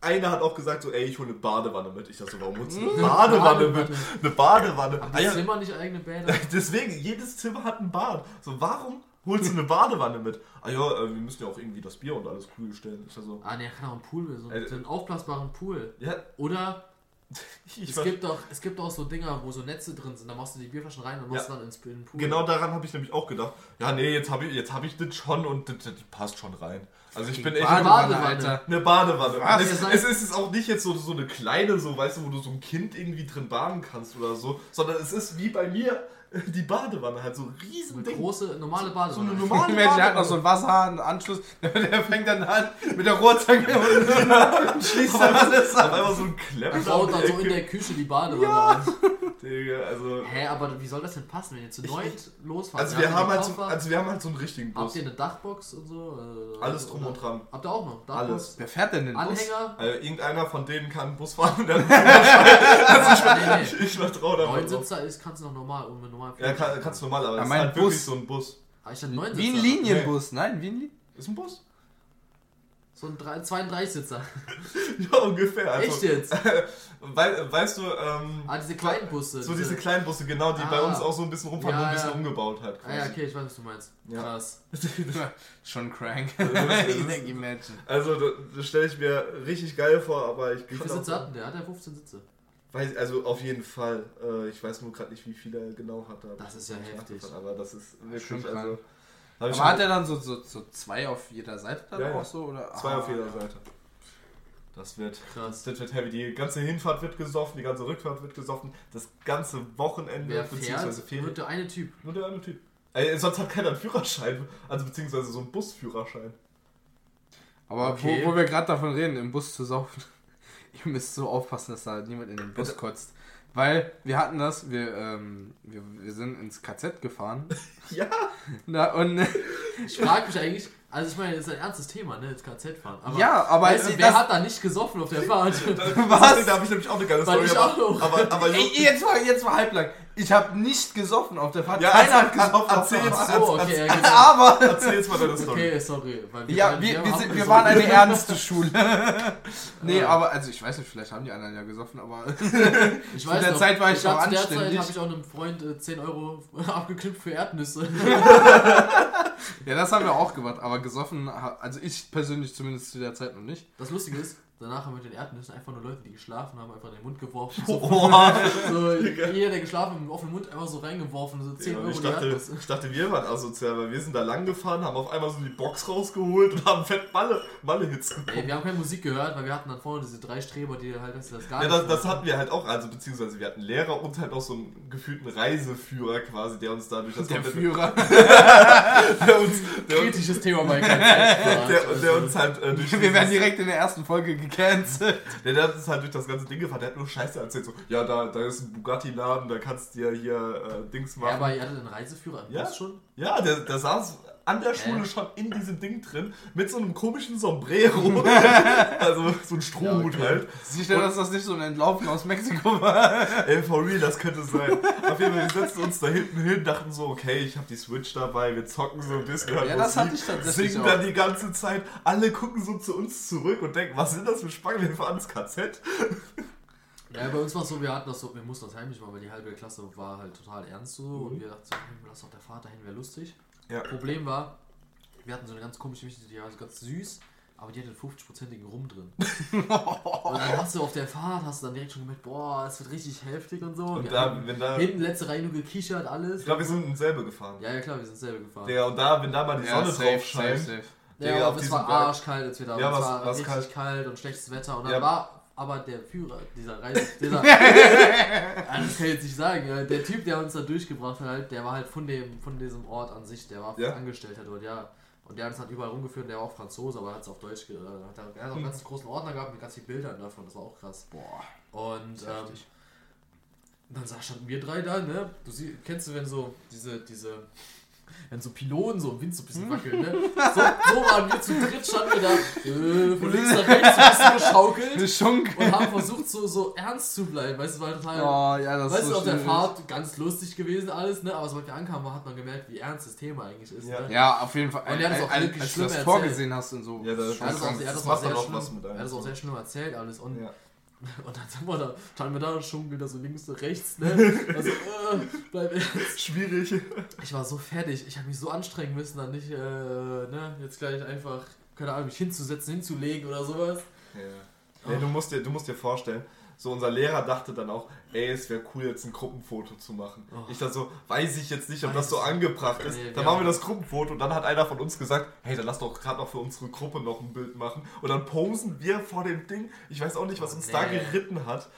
einer hat auch gesagt so, ey, ich hole eine Badewanne mit. Ich dachte so, warum holst du eine Badewanne mit? Eine Badewanne. Die ja, Zimmer nicht eigene Bäder? deswegen, jedes Zimmer hat ein Bad. So, warum holst du eine Badewanne mit? Ah ja, äh, wir müssen ja auch irgendwie das Bier und alles kühl stellen. Ich so, Ah, ne, kann auch einen Pool, so, Äh, einen- so einen aufblasbaren Pool. ja, Oder es gibt, doch, es gibt auch so Dinger, wo so Netze drin sind, da machst du die Bierflaschen rein und machst Ja. dann ins Pool. Genau daran habe ich nämlich auch gedacht. Ja, nee, jetzt habe ich, jetzt hab ich das schon und das, das passt schon rein. Also ich bin echt Badewanne, Badewanne. Alter. eine Badewanne. Was? Es, seid- es ist es auch nicht jetzt so, so eine kleine, so weißt du, wo du so ein Kind irgendwie drin baden kannst oder so, sondern es ist wie bei mir die Badewanne halt so ein Eine Riesending. große, normale So Badewanne. eine normale Mensch, der hat noch so einen Wasserhahn, einen Anschluss, der, fängt dann an mit der Rohrzange und schließt dann alles ab. einmal so ein Er Klempner baut um dann so in der Küche die Badewanne an. Digga, also, Hä, aber wie soll das denn passen, wenn ihr zu neunt losfahrt? also, wir haben halt so, also wir haben halt so einen richtigen Bus. Habt ihr eine Dachbox und so? Äh, Alles drum und dran. Habt ihr auch noch? Dachbox? Alles. Wer fährt denn den Bus? Anhänger? Also irgendeiner von denen kann Bus fahren und der hat einen nee, Ich, ich vertraue da mal drauf. Neunsitzer ist, kannst du noch normal, um normal Ja, kann, kannst du normal, aber Ja, es ist halt wirklich Bus- so ein Bus. Habe ich Neunsitzer? Wie ein Linienbus, nein, wie ein Linienbus. Ist ein Bus? So ein 32-Sitzer. Ja, ungefähr. Also, Echt jetzt? Wei weißt du, ähm, Ah, diese kleinen Busse. so diese kleinen Busse, genau, die bei Ah. uns auch so ein bisschen rumfahren, Ja, nur ein bisschen ja. umgebaut halt. Ah ja, okay, ich weiß, was du meinst. Ja. Krass. Schon crank. Imagine. Also, das, stelle ich mir richtig geil vor, aber ich Wie viele auch- Sitze hat denn der? Hat er 15 Sitze? Weiß, also auf jeden Fall. Äh, ich weiß nur gerade nicht, wie viele er genau hat. Da Das ist ja ich heftig. Aber das ist Schon wirklich, krank. also... ich Aber schon- hat er dann so, so, so zwei auf jeder Seite dann Ja, ja. auch so? Oder? Zwei Ah, auf jeder ja. Seite. Das wird, Krass. das wird heavy. Die ganze Hinfahrt wird gesoffen, die ganze Rückfahrt wird gesoffen, das ganze Wochenende, Wer beziehungsweise fährt, wird der eine Typ. Nur der eine Typ. Ey, sonst hat keiner einen Führerschein, also beziehungsweise so einen Busführerschein. Aber Okay. wo, wo wir gerade davon reden, im Bus zu saufen, ihr müsst so aufpassen, dass da niemand in den Bus Bitte. kotzt. Weil wir hatten das, wir, ähm, wir, wir sind ins KZ gefahren. Ja. Na, und Ich frage mich eigentlich, also ich meine, das ist ein ernstes Thema, ne, ins KZ fahren. Aber ja, aber weißt du, wer hat da nicht gesoffen auf der Fahrt? Was? Da habe ich nämlich auch eine geile Story. ich aber, auch. aber, aber Ey, jetzt war jetzt war halblang. Ich habe nicht gesoffen auf der Fahrt. Ja, Keiner hat gesoffen. auf erzähl der jetzt- Fahrt. so, okay, ja, genau. Aber erzähl jetzt mal deine Story. Okay, sorry. Weil ja, waren- wir, wir, haben sind, wir waren eine ernste Schule. nee, Ja. aber also ich weiß nicht, vielleicht haben die anderen ja gesoffen, aber Ich zu der Zeit war ich hab- noch Zu der Zeit anständig. habe ich auch einem Freund äh, 10 Euro abgeknüpft für Erdnüsse. ja, das haben wir auch gemacht. Aber gesoffen, also ich persönlich zumindest zu der Zeit noch nicht. Das Lustige ist, danach haben wir mit den Erdnüssen einfach nur Leute, die geschlafen haben, einfach in den Mund geworfen. So, Boah. so jeder, der geschlafen hat, mit dem offenen Mund einfach so reingeworfen. So 10 Ja, Euro ich, die dachte, ich dachte, wir waren asozial, weil wir sind da lang gefahren, haben auf einmal so die Box rausgeholt und haben fett Malle, Malle-Hits Ey, geguckt. wir haben keine Musik gehört, weil wir hatten dann vorne diese drei Streber, die halt das gar Ja, nicht das, das wollten. hatten wir halt auch, also beziehungsweise wir hatten Lehrer und halt auch so einen gefühlten Reiseführer quasi, der uns da durch das Der Führer. der uns, der Kritisches Thema KZ. der, der uns halt äh, durch Wir werden direkt in der ersten Folge gecancelt. Der, der hat uns halt durch das ganze Ding gefahren, der hat nur Scheiße erzählt, so, ja, da, da ist ein Bugatti-Laden, da kannst du ja hier äh, Dings machen. Ja, aber ihr hattet einen Reiseführer im Ja. Bus schon? Ja, der, der saß an der Schule Hä? schon in diesem Ding drin, mit so einem komischen Sombrero. also so ein Strohhut Ja, okay. halt. Sicher, dass das nicht so ein Entlaufen aus Mexiko war. Ey, for real, das könnte sein. Auf jeden Fall, wir setzten uns da hinten hin, dachten so, okay, ich habe die Switch dabei, wir zocken so ein bisschen. Ja, das Musik, hatte ich tatsächlich Singen dann die ganze Zeit. Alle gucken so zu uns zurück und denken, was sind das für Spangen? Wir fahren ins KZ. Ja, bei uns war es so, wir hatten das so, wir mussten das heimlich machen, weil die halbe Klasse war halt total ernst so und wir dachten so, hm, lass doch der Vater hin, wäre lustig. Ja. Problem war, wir hatten so eine ganz komische Geschichte, die war so ganz süß, aber die hatte einen 50-prozentigen Rum drin. und dann hast du auf der Fahrt, hast du dann direkt schon gemerkt, boah, es wird richtig heftig und so. Und wir da, haben wenn da, hinten letzte Reihe nur gekichert, alles. ich glaube, wir sind in selbe gefahren. ja, ja klar, wir sind selber gefahren. Der, und da, wenn da mal die Sonne drauf scheint, Ja, Digga, auf aber es war arschkalt als wir da Ja, waren. Es was- war was richtig kalt. kalt. und schlechtes Wetter. Und dann Ja. war aber der Führer dieser Reise, dieser, Ah, das kann ich jetzt nicht sagen, der Typ, der uns da durchgebracht hat, halt, der war halt von dem, von diesem Ort an sich, der war Ja? Angestellter dort, ja. Und der hat uns dann überall rumgeführt, der war auch Franzose, aber hat es auf Deutsch, äh, hat, er- hat auch einen ganz großen Ordner gehabt mit ganz vielen Bildern davon, das war auch krass. Boah. Und ähm, dann sah- standen wir drei da, ne? Du sie, kennst du, wenn so diese, diese, wenn so Pylonen so im Wind so ein bisschen wackeln, ne? So, so waren wir zu dritt, standen wir da, äh, von links nach rechts so ein bisschen geschaukelt Eine Schunk. und haben versucht, so, so ernst zu bleiben, weißt du, war total. Oh, ja, das Weißt ist du, so auf der. Fahrt ganz lustig gewesen alles, ne? Aber sobald wir ankamen, hat man gemerkt, wie ernst das Thema eigentlich ist. Ja. Ne? Ja, auf jeden Fall. Und er hat es auch als, wirklich als du schlimm das erzählt. vorgesehen hast und so. Ja, das- Er hat das er Das das auch macht sehr dann auch schlimm, was mit einem. er hat das auch sehr schlimm erzählt alles. Und, Ja. und dann sind wir da, standen wir da schon wieder so links und rechts, ne? Also, äh, bleib ernst. Schwierig. Ich war so fertig, ich habe mich so anstrengen müssen, dann nicht, äh, ne, jetzt gleich einfach, keine Ahnung, mich hinzusetzen, hinzulegen oder sowas. Ja. Nee, du, musst dir, du musst dir vorstellen, so unser Lehrer dachte dann auch, ey, es wäre cool, jetzt ein Gruppenfoto zu machen. Oh. Ich dachte so, weiß ich jetzt nicht, ob Weiß das so angebracht ist. Nee, dann machen wir das Gruppenfoto und dann hat einer von uns gesagt, hey, dann lass doch gerade noch für unsere Gruppe noch ein Bild machen. Und dann posen wir vor dem Ding. Ich weiß auch nicht, was uns da Nee. geritten hat.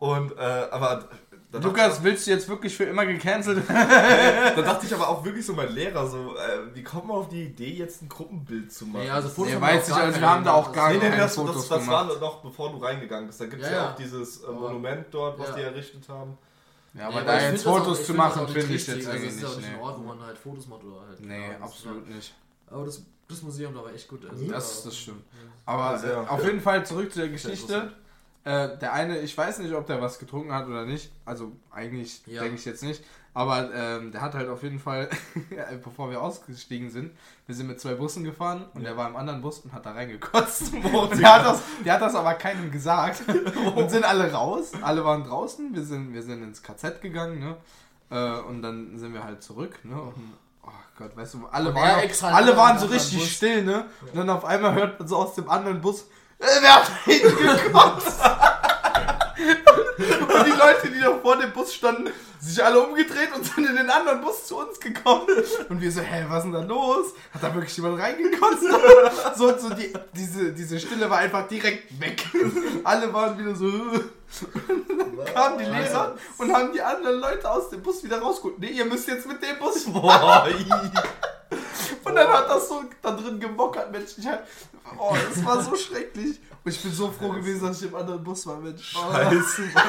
Und, äh, aber da dachte, Lukas, willst du jetzt wirklich für immer gecancelt? da dachte ich aber auch wirklich so, mein Lehrer, so, äh, wie kommt man auf die Idee, jetzt ein Gruppenbild zu machen? Nee, also Fotos Nee, weiß wir ich, auch also wir haben da auch gar Nee, nee, keine das, Fotos das, das gemacht. war noch bevor du reingegangen bist. Da gibt es Ja, ja, ja. auch dieses äh, Monument dort, was Ja. die errichtet haben. Ja, Nee, aber da ich jetzt auch- Fotos ich zu machen, auch nicht finde ich richtig. jetzt also eigentlich Das ist ja auch nicht. nicht Nee, ein Ort, wo man halt Fotos macht oder halt. nee ja, absolut nicht. Aber das, das Museum da war echt gut. Also, Das, da- das stimmt. Aber äh, auf jeden Fall zurück zu der Geschichte. Äh, der eine, ich weiß nicht, ob der was getrunken hat oder nicht. Also eigentlich Ja. denke ich jetzt nicht. Aber ähm, der hat halt auf jeden Fall, bevor wir ausgestiegen sind, wir sind mit zwei Bussen gefahren und Ja. der war im anderen Bus und hat da reingekotzt. Und der hat, das, der hat das aber keinem gesagt. Und sind alle raus. Alle waren draußen. Wir sind, wir sind ins KZ gegangen. Ne? Äh, und dann sind wir halt zurück. Ne? Und, oh Gott, weißt du, alle Und waren, extra alle waren so richtig Bus. still. Ne? Und dann auf einmal hört man so aus dem anderen Bus, wer hat hingekotzt? Und die Leute, die noch vor dem Bus standen, sich alle umgedreht und sind in den anderen Bus zu uns gekommen. Und wir so, hä, was ist denn da los? Hat da wirklich jemand reingekotzt? So, so die, diese, diese Stille war einfach direkt weg. Alle waren wieder so. Dann kamen die Lehrer und haben die anderen Leute aus dem Bus wieder rausgeholt. Nee, ihr müsst jetzt mit dem Bus. Boah, Und dann hat das so da drin gemockert, Mensch. Ich hab, oh, das war so schrecklich. Und ich bin so froh gewesen, dass ich im anderen Bus war, Mensch. Oh, Scheiße, Mann.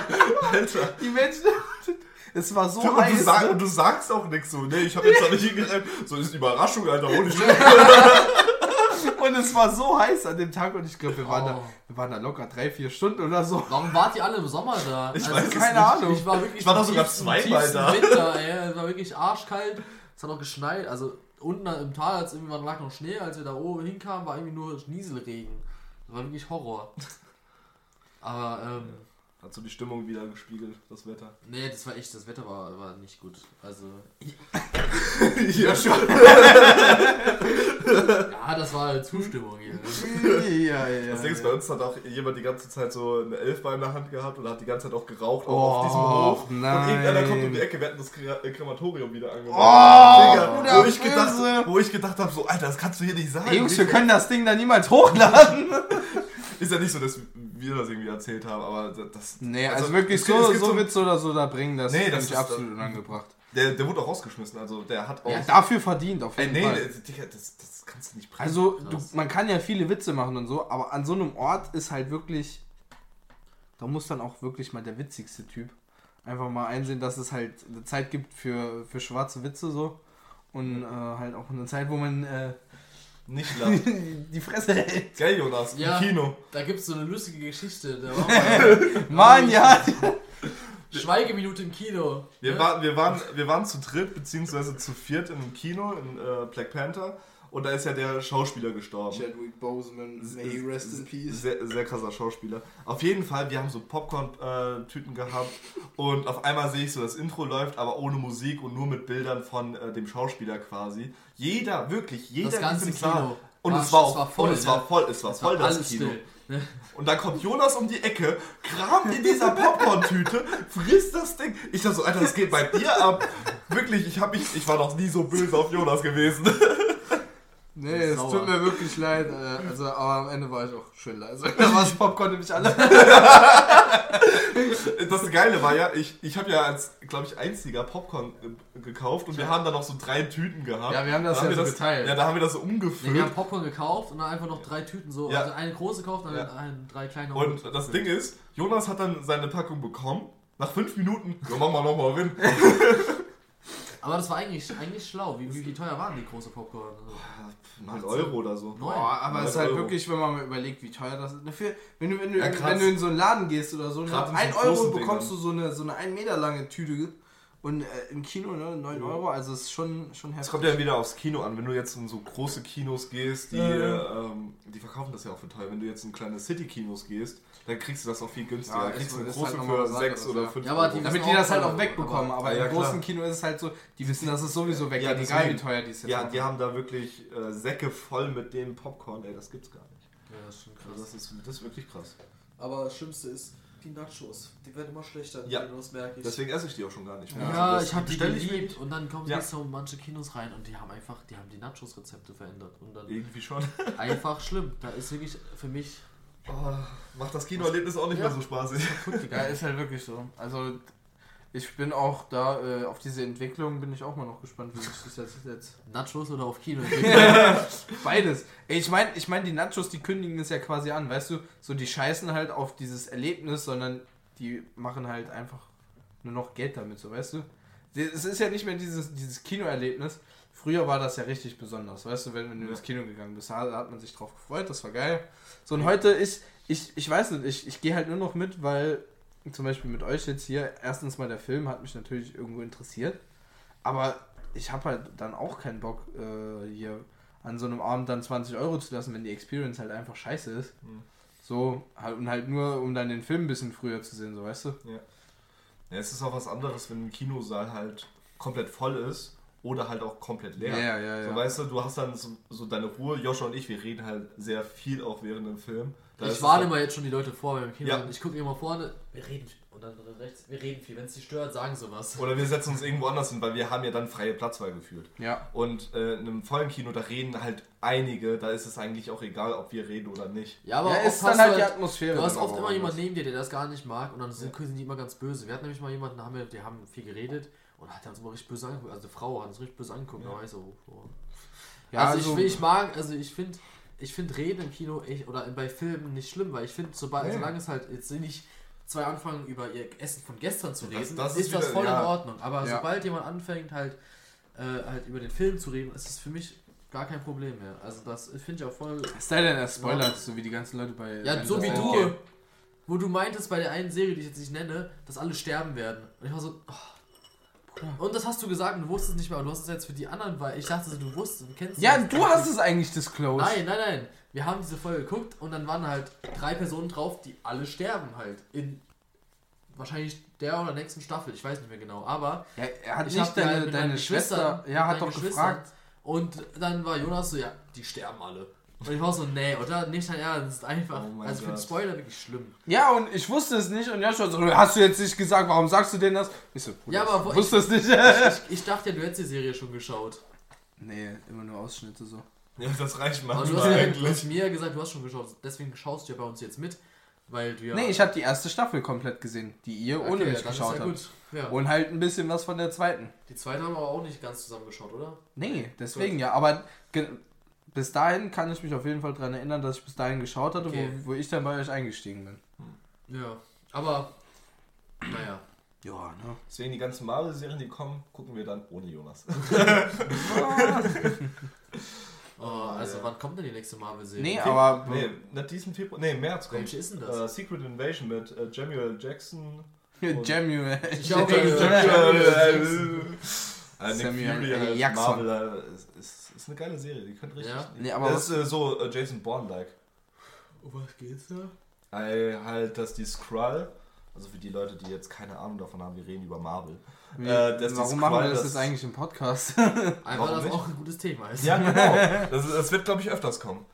Alter. Die Menschen, es war so Und du, heiß. sag, ne? und du sagst auch nichts so, ne? Ich habe jetzt da nicht hingerannt. So ist eine Überraschung, Alter. Ohne. Und es war so heiß an dem Tag und ich glaube, wir, waren da- Oh. wir waren da locker drei, vier Stunden oder so. Warum wart ihr alle im Sommer da? Also, Ich weiß es keine nicht. Ahnung. Ich war wirklich Ich war doch sogar zweimal da. Winter, ey. Es war wirklich arschkalt. Es hat auch geschneit. Also unten im Tal als irgendwann lag noch Schnee, als wir da oben hinkamen, war irgendwie nur Nieselregen. Das war wirklich Horror. Aber ähm, Hat so die Stimmung wieder gespiegelt, das Wetter. nee, das war echt, das Wetter war, war nicht gut. Also ja, schon. ja, das war Zustimmung hier. Ne? ja, ja, Das Ding ist, bei uns hat auch jemand die ganze Zeit so eine Elfbar in der Hand gehabt und hat die ganze Zeit auch geraucht, auch Oh, auf diesem Hof. nein. Und irgendeiner kommt um die Ecke, wir hatten das äh, Krematorium wieder angemacht. Oh, Digga, wo, ich gedacht, wo ich gedacht habe, so, Alter, das kannst du hier nicht sagen. Jungs, wir können das Ding da niemals hochladen. Ist ja nicht so, dass wir das irgendwie erzählt haben, aber das. Nee, also, wirklich es gibt- so, gibt so Witz oder so da bringen, das Nee, das ist- absolut unangebracht. Der, der wurde auch rausgeschmissen, also der hat auch. Ja, dafür verdient, auf jeden nee, Fall. nee, Digga, das, das kannst du nicht bringen. Also, du, man kann ja viele Witze machen und so, aber an so einem Ort ist halt wirklich. Da muss dann auch wirklich mal der witzigste Typ einfach mal einsehen, dass es halt eine Zeit gibt für, für schwarze Witze so. Und äh, halt auch eine Zeit, wo man äh, nicht lachen. die Fresse hält. Gell, Jonas? Ja. Im Kino. Da gibt es so eine lustige Geschichte. Da war mal Mann, ja! Schweigeminute im Kino. Wir, ne? war, wir, waren, wir waren zu dritt, beziehungsweise zu viert in einem Kino in äh, Black Panther. Und da ist ja der Schauspieler gestorben. Chadwick Boseman, Sehr, sehr krasser Schauspieler. Auf jeden Fall, wir haben so Popcorn-Tüten gehabt und auf einmal sehe ich so, das Intro läuft, aber ohne Musik und nur mit Bildern von äh, dem Schauspieler quasi. Jeder, wirklich, jeder Das ganze in diesem Saal. Kino. Und es war, auch, voll, und es ne? war voll, es war Es voll war das Kino. still. Ne? Und dann kommt Jonas um die Ecke, kramt in dieser Popcorn-Tüte, frisst das Ding. Ich dachte so, Alter, das geht bei dir ab. Wirklich, ich, hab mich, ich war noch nie so böse auf Jonas gewesen. Nee, es Sauer. tut mir wirklich leid. Äh, also, aber am Ende war ich auch schön leise. Da war das Popcorn nämlich alle. das Geile war ja, ich, ich habe ja als, glaube ich, einziger Popcorn äh, gekauft und wir haben dann noch so drei Tüten gehabt. Ja, wir haben das Da ja so das, geteilt. Ja, da haben wir das so Nee, umgefüllt. wir haben Popcorn gekauft und dann einfach noch drei Tüten so. Ja. Also eine große gekauft und dann Ja. ein, drei kleine. und das Ding ist, Jonas hat dann seine Packung bekommen. Nach fünf Minuten, ja, mach mal nochmal rein. Aber das war eigentlich, eigentlich schlau. Wie, wie, wie teuer waren die große Popcorn? Also, 9 Euro oder so. Boah, aber es ist halt Euro. wirklich, wenn man mal überlegt, wie teuer das ist. Dafür, wenn, du, wenn, du, Ja, wenn du in so einen Laden gehst oder so, ne, in so 1 Euro bekommst Dingern. du so eine, so eine 1 Meter lange Tüte und äh, im Kino ne, 9 Euro, also es ist schon, schon Es heftig. kommt ja wieder aufs Kino an. Wenn du jetzt in so große Kinos gehst, die, ähm, die verkaufen das ja auch für teuer. Wenn du jetzt in kleine City-Kinos gehst, dann kriegst du das auch viel günstiger. Ja, da kriegst du eine große halt für was 6 anderes, oder ja. 5 Ja, aber die- Damit die das halt auch wegbekommen, aber- aber Ja, ja, im großen. Kino ist es halt so, die wissen, dass es sowieso weggeht, Ja, egal wie teuer die es jetzt Ja, die haben da wirklich äh, Säcke voll mit dem Popcorn. Ey, das gibt's gar nicht. ja, das ist schon Also das, ist, das ist wirklich krass. Aber das Schlimmste ist die Nachos. Die werden immer schlechter. Ja. Das merke ich. Deswegen esse ich die auch schon gar nicht mehr. Ja, Also ich habe die bestell ich geliebt und dann kommen Ja. jetzt so manche Kinos rein und die haben einfach, die haben die Nachos-Rezepte verändert und dann Irgendwie schon. einfach schlimm. Da ist wirklich für mich Oh, macht das Kinoerlebnis auch nicht Ja. mehr so spaßig. Ja, ist halt wirklich so. Also ich bin auch da, äh, auf diese Entwicklung bin ich auch mal noch gespannt, wie sich das jetzt, jetzt Nachos oder auf Kino. Beides. Ey, ich meine, ich mein, die Nachos, die kündigen es ja quasi an, weißt du? So, die scheißen halt auf dieses Erlebnis, sondern die machen halt einfach nur noch Geld damit, so, weißt du? Es ist ja nicht mehr dieses, dieses Kinoerlebnis. Früher war das ja richtig besonders, weißt du, wenn, wenn du Ja. ins Kino gegangen bist, da hat man sich drauf gefreut, das war geil. So, und heute ist, ich, ich weiß nicht, ich, ich gehe halt nur noch mit, weil zum Beispiel mit euch jetzt hier, erstens mal der Film hat mich natürlich irgendwo interessiert, aber ich habe halt dann auch keinen Bock, äh, hier an so einem Abend dann 20 Euro zu lassen, wenn die Experience halt einfach scheiße ist. Mhm. So, halt, und halt nur, um dann den Film ein bisschen früher zu sehen, so weißt du? Ja, es ist auch was anderes, wenn ein Kinosaal halt komplett voll ist oder halt auch komplett leer. ja, ja. So, weißt du, du hast dann so, so deine Ruhe. Joscha und ich, wir reden halt sehr viel auch während dem Film. Da Ich warne mal jetzt schon die Leute vor beim Kino. Ja. Ich gucke immer vorne, wir reden und dann rechts, wir reden viel. Wenn es dich stört, sagen sie was. Oder wir setzen uns irgendwo anders hin, weil wir haben ja dann freie Platzwahl gefühlt. Ja. Und äh, in einem vollen Kino, da reden halt einige, da ist es eigentlich auch egal, ob wir reden oder nicht. Ja, aber ja, oft ist dann halt die halt, Atmosphäre. du hast oft immer jemanden neben dir, der das gar nicht mag und dann sind, sind die immer ganz böse. Wir hatten nämlich mal jemanden, da haben wir, die haben viel geredet und hat uns immer richtig böse angeguckt. Also die Frau hat uns richtig böse angeguckt. Ja. Da war ich so, oh. Ja, also, also- ich, will- ich mag, also ich finde, ich finde Reden im Kino echt, oder bei Filmen nicht schlimm, weil ich finde, sobald, Nee. solange es halt jetzt nicht zwei anfangen über ihr Essen von gestern zu Das- reden, das ist, ist das wieder- voll ja. in Ordnung. Aber Ja. sobald jemand anfängt halt, äh, halt über den Film zu reden, ist es für mich gar kein Problem mehr. Also das finde ich auch voll. Es sei denn, er spoilert, so wie die ganzen Leute bei. Ja, so wie du, wo du meintest bei der einen Serie, die ich jetzt nicht nenne, dass alle sterben werden. Und ich war so. Oh. Und das hast du gesagt und du wusstest nicht mehr, und du hast es jetzt für die anderen, weil ich dachte, du wusstest, du kennst Ja, das. du hast es eigentlich disclosed. Nein, nein, nein. Wir haben diese Folge geguckt und dann waren halt drei Personen drauf, die alle sterben halt. In wahrscheinlich der oder nächsten Staffel, ich weiß nicht mehr genau. Aber Ja, er hat nicht die halt deine, deine Schwester. Ja, hat doch gefragt. Und dann war Jonas so, ja, die sterben alle. Und ich war so, nee, oder? Nicht dein Ernst. Einfach. Oh also ich finde Gott. Spoiler wirklich schlimm. Ja, und ich wusste es nicht und Joshua so, hast du jetzt nicht gesagt, warum sagst du denn das? Ich so, Bruder, Ja, aber ich wusste es nicht. Ich, ich dachte ja, du hättest die Serie schon geschaut. nee, immer nur Ausschnitte so. Ja, das reicht Aber du manchmal hast, ja, du hast mir gesagt, du hast schon geschaut. Deswegen schaust du ja bei uns jetzt mit. Weil du ja. Nee, ich habe die erste Staffel komplett gesehen, die ihr ohne Okay, mich dann ist geschaut ja habt. gut. Ja. Und halt ein bisschen was von der zweiten. Die zweite haben wir aber auch nicht ganz zusammen geschaut, oder? Nee, deswegen ja. Aber bis dahin kann ich mich auf jeden Fall daran erinnern, dass ich bis dahin geschaut hatte, Okay. wo, wo ich dann bei euch eingestiegen bin. Ja. Aber. Naja. Ja, ne? Deswegen die ganzen Marvel-Serien, die kommen, gucken wir dann ohne Jonas. Oh, also ja. wann kommt denn die nächste Marvel-Serie? Nee, aber Nee, nicht diesen Februar. Nee, März kommt. Welche ist denn das? Äh, Secret Invasion mit Samuel Jackson. Samuel. Ich auch Samuel Samuel Samuel Fury L. halt Jackson. Marvel, äh, ist, ist, ist eine geile Serie, die könnte richtig. Ja? Nee, aber das ist äh, so äh, Jason Bourne-like. Um was geht's da? Äh, halt, dass die Skrull, also für die Leute, die jetzt keine Ahnung davon haben, wir reden über Marvel. Wie, Äh, warum machen wir das das- jetzt eigentlich im Podcast? Einfach, dass nicht? auch ein gutes Thema ist. Ja, genau. Das, das wird, glaube ich, öfters kommen.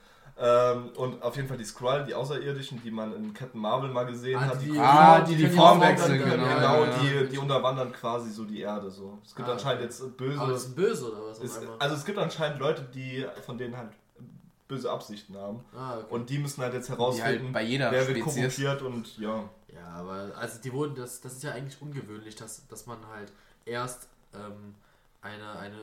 Ähm, und auf jeden Fall die Skrull, die Außerirdischen, die man in Captain Marvel mal gesehen Ah, hat. die- Ah, die die können Form wechseln, genau. Genau, ja. Die, die unterwandern quasi so die Erde. So. Es gibt Ah, anscheinend jetzt böse. Aber das ist böse oder was? einmal? also es gibt anscheinend Leute, die von denen halt böse Absichten haben. Ah, okay. Und die müssen halt jetzt Die herausfinden, halt bei jeder wer wird korrumpiert und ja. Ja, aber also die wurden, das, das ist ja eigentlich ungewöhnlich, dass, dass man halt erst ähm, eine, eine,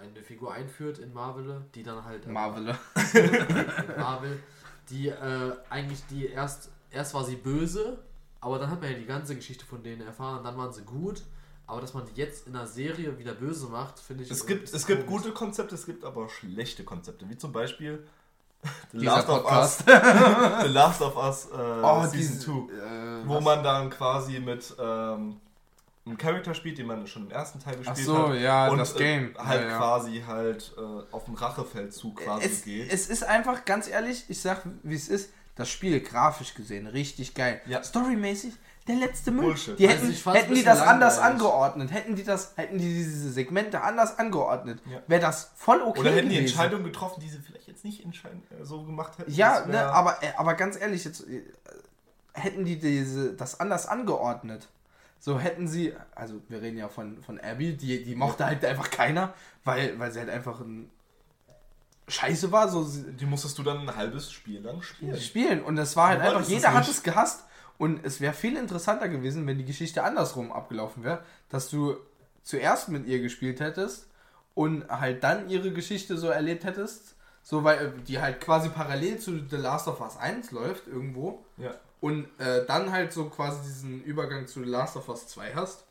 eine Figur einführt in Marvel, die dann halt Marvel. in Marvel, die äh, eigentlich die erst erst war sie böse, aber dann hat man ja die ganze Geschichte von denen erfahren, dann waren sie gut, aber dass man die jetzt in einer Serie wieder böse macht, finde ich Es ein gibt, es gibt gute Konzepte, es gibt aber schlechte Konzepte, wie zum Beispiel The Dieser Last of Podcast. Us, The Last of Us äh, Oh, Season diese, 2, äh, wo was? man dann quasi mit ähm, einem Charakter spielt, den man schon im ersten Teil Ach gespielt so, hat. ja, und das äh, Game. halt ja, ja. quasi halt äh, auf den Rachefeldzug quasi es, geht. es ist einfach, ganz ehrlich, ich sag, wie es ist, das Spiel grafisch gesehen richtig geil. Ja. Storymäßig der letzte Müll. Bullshit. Die Also hätten, fand's hätten die das anders angeordnet, hätten die das, hätten die diese Segmente anders angeordnet, Ja. wäre das voll okay Oder hätten die gewesen. Entscheidungen getroffen, die sie vielleicht jetzt nicht entscheiden, äh, so gemacht hätten. Ja, ne, aber, äh, aber ganz ehrlich, jetzt äh, hätten die diese, das anders angeordnet. So hätten sie, also wir reden ja von, von Abby, die, die mochte halt einfach keiner, weil, weil sie halt einfach ein Scheiße war, so Die musstest du dann ein halbes Spiel lang spielen. spielen. Und es war halt Du einfach, jeder hat es gehasst. Und es wäre viel interessanter gewesen, wenn die Geschichte andersrum abgelaufen wäre, dass du zuerst mit ihr gespielt hättest und halt dann ihre Geschichte so erlebt hättest, so weil äh, die halt quasi parallel zu The Last of Us 1 läuft irgendwo Ja. Und äh, dann halt so quasi diesen Übergang zu The Last of Us 2 hast.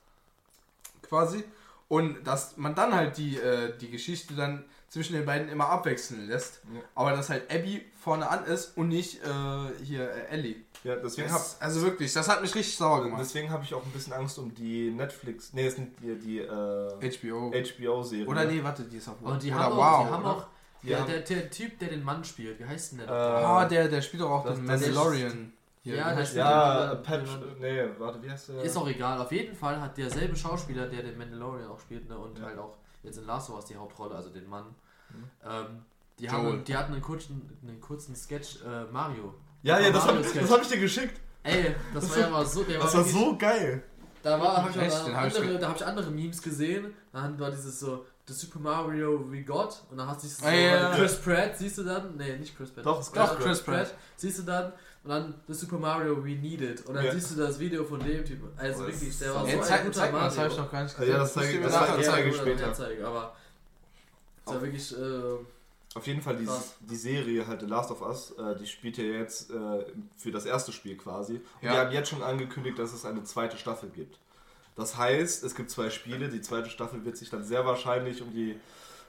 Quasi. Und dass man dann halt die, äh, die Geschichte dann zwischen den beiden immer abwechseln lässt. Ja. Aber dass halt Abby vorne an ist und nicht äh, hier äh, Ellie. Ja, deswegen habe Das, also wirklich, das hat mich richtig sauer gemacht. deswegen hab ich auch ein bisschen Angst um die Netflix, nee, es sind die, die äh, HBO. HBO-Serie. Oder nee, warte, die ist auf Und die Oder haben Wow, auch, die haben oder? auch Die der, der, der Typ, der den Mann spielt, wie heißt denn der? Äh, Ah, der, der spielt doch auch Das- den das ist- Mandalorian. Hier, Ja, der spielt- Ja, Ja, Pep, ja. nee, warte, wie heißt der? Ist auch egal. Auf jeden Fall hat derselbe Schauspieler, der den Mandalorian auch spielt, ne, und Ja. halt auch jetzt in Last of Us die Hauptrolle, also den Mann. Mhm. Ähm, die, Joel. haben, die hatten einen kurzen, einen kurzen Sketch, äh, Mario. Ja, ja, das habe hab ich dir geschickt. Ey, das, Das war ja mal so, der Das war wirklich- so geil. Da war, habe ich, Echt? hab ich andere, ge- da hab ich andere Memes gesehen. Dann war dieses so, The Super Mario We Got. Und dann hast du so Ah, ja. Chris Pratt, siehst du dann? Nee, nicht Chris Pratt. Doch, Ja, Chris Chris Pratt. Siehst du dann? Und dann The Super Mario We Needed. Und dann Ja. siehst du das Video von dem Typen. Also Oh, das wirklich, der war so ein zeig, guter zeig mal, das Mario. habe ich noch gar nicht Ja, das zeige- das nachher zeige- zeigen. zeige ich später. zeigen, aber ist ja wirklich, äh, Auf jeden Fall, die, die Serie halt The Last of Us, äh, die spielt ja jetzt äh, für das erste Spiel quasi. Und Ja. die haben jetzt schon angekündigt, dass es eine zweite Staffel gibt. Das heißt, es gibt zwei Spiele, die zweite Staffel wird sich dann sehr wahrscheinlich um, die,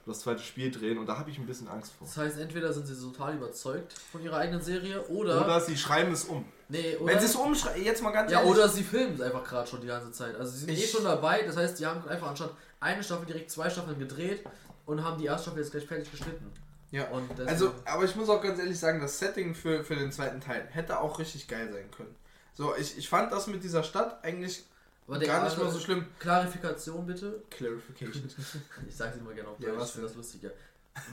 das zweite Spiel drehen und da habe ich ein bisschen Angst vor. das heißt, entweder sind sie total überzeugt von ihrer eigenen Serie oder. Oder sie schreiben es um. nee, oder. Wenn sie es umschreiben, jetzt mal ganz Ja, ehrlich. oder sie filmen es einfach gerade schon die ganze Zeit. Also sie sind eh Ich- schon dabei, das heißt, die haben einfach anstatt eine Staffel direkt zwei Staffeln gedreht und haben die erste Staffel jetzt gleich fertig geschnitten. Ja. Und Also, aber ich muss auch ganz ehrlich sagen, das Setting für, für den zweiten Teil hätte auch richtig geil sein können. So, ich, ich fand das mit dieser Stadt eigentlich Aber der- gar nicht also- mal so schlimm. Klarifikation bitte. Clarification. Ich sag's immer gerne auf Ja, Deutsch, was ich finde das lustiger.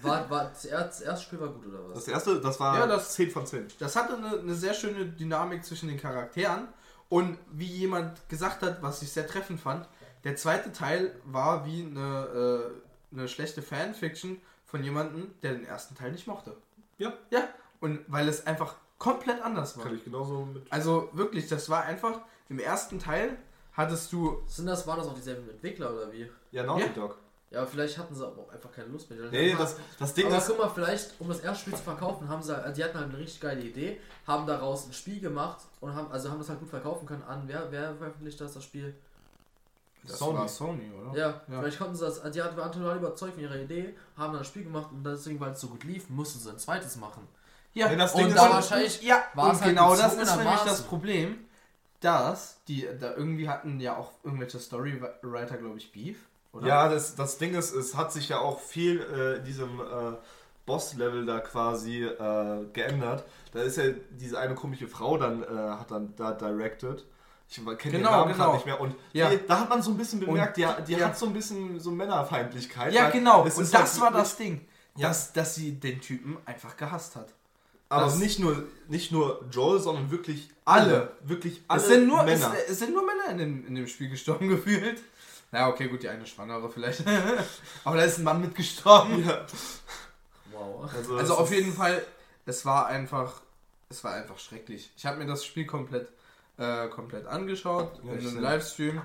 War, war, das, erste, das erste Spiel war gut oder was? Das erste, das war Ja, das- 10 von 10. Das hatte eine, eine sehr schöne Dynamik zwischen den Charakteren und wie jemand gesagt hat, was ich sehr treffend fand, der zweite Teil war wie eine, äh, eine schlechte Fanfiction von jemandem, der den ersten Teil nicht mochte. Ja. Ja, und weil es einfach komplett anders war. Kann ich genauso mit. Also wirklich, das war einfach, im ersten Teil hattest du, Sind das, waren das auch dieselben Entwickler oder wie? Ja, Naughty Ja. Dog. Ja, aber vielleicht hatten sie aber auch einfach keine Lust mehr. Nee, das, das Ding aber ist. guck mal, vielleicht, um das erste Spiel zu verkaufen, haben sie, also die hatten halt eine richtig geile Idee, haben daraus ein Spiel gemacht und haben, also haben das halt gut verkaufen können an, wer, wer veröffentlicht das, das Spiel? das Sony. war Sony, oder? Ja, Ja. vielleicht konnten sie das, also die waren total überzeugt von ihrer Idee, haben dann ein Spiel gemacht und deswegen, weil es so gut lief, mussten sie ein zweites machen. Ja, Nee, das Und Ding da ist, wahrscheinlich ja, war und es halt genau das ist nämlich das Problem, dass die da irgendwie hatten ja auch irgendwelche Storywriter, glaube ich, Beef, oder? Ja, das, das Ding ist, es hat sich ja auch viel äh, in diesem äh, Boss-Level da quasi äh, geändert. Da ist ja diese eine komische Frau dann, äh, hat dann da directed. Ich kenne den Genau, Namen genau. nicht mehr. Und Ja. die, da hat man so ein bisschen bemerkt, die, die ja. hat so ein bisschen so Männerfeindlichkeit. Ja, genau. Und ist das halt war das Ding. Ja. Dass, dass sie den Typen einfach gehasst hat. Aber das- nicht nur, nicht nur Joel, sondern wirklich alle. Wirklich alle es, sind nur, Männer. Es, es sind nur Männer in dem, in dem Spiel gestorben gefühlt. Na, okay, gut, die eine Schwangere vielleicht. Aber da ist ein Mann mitgestorben. ja, Wow. also Also auf jeden Fall, es war einfach, es war einfach schrecklich. Ich habe mir das Spiel komplett, äh, komplett angeschaut Ja, in einem. Livestream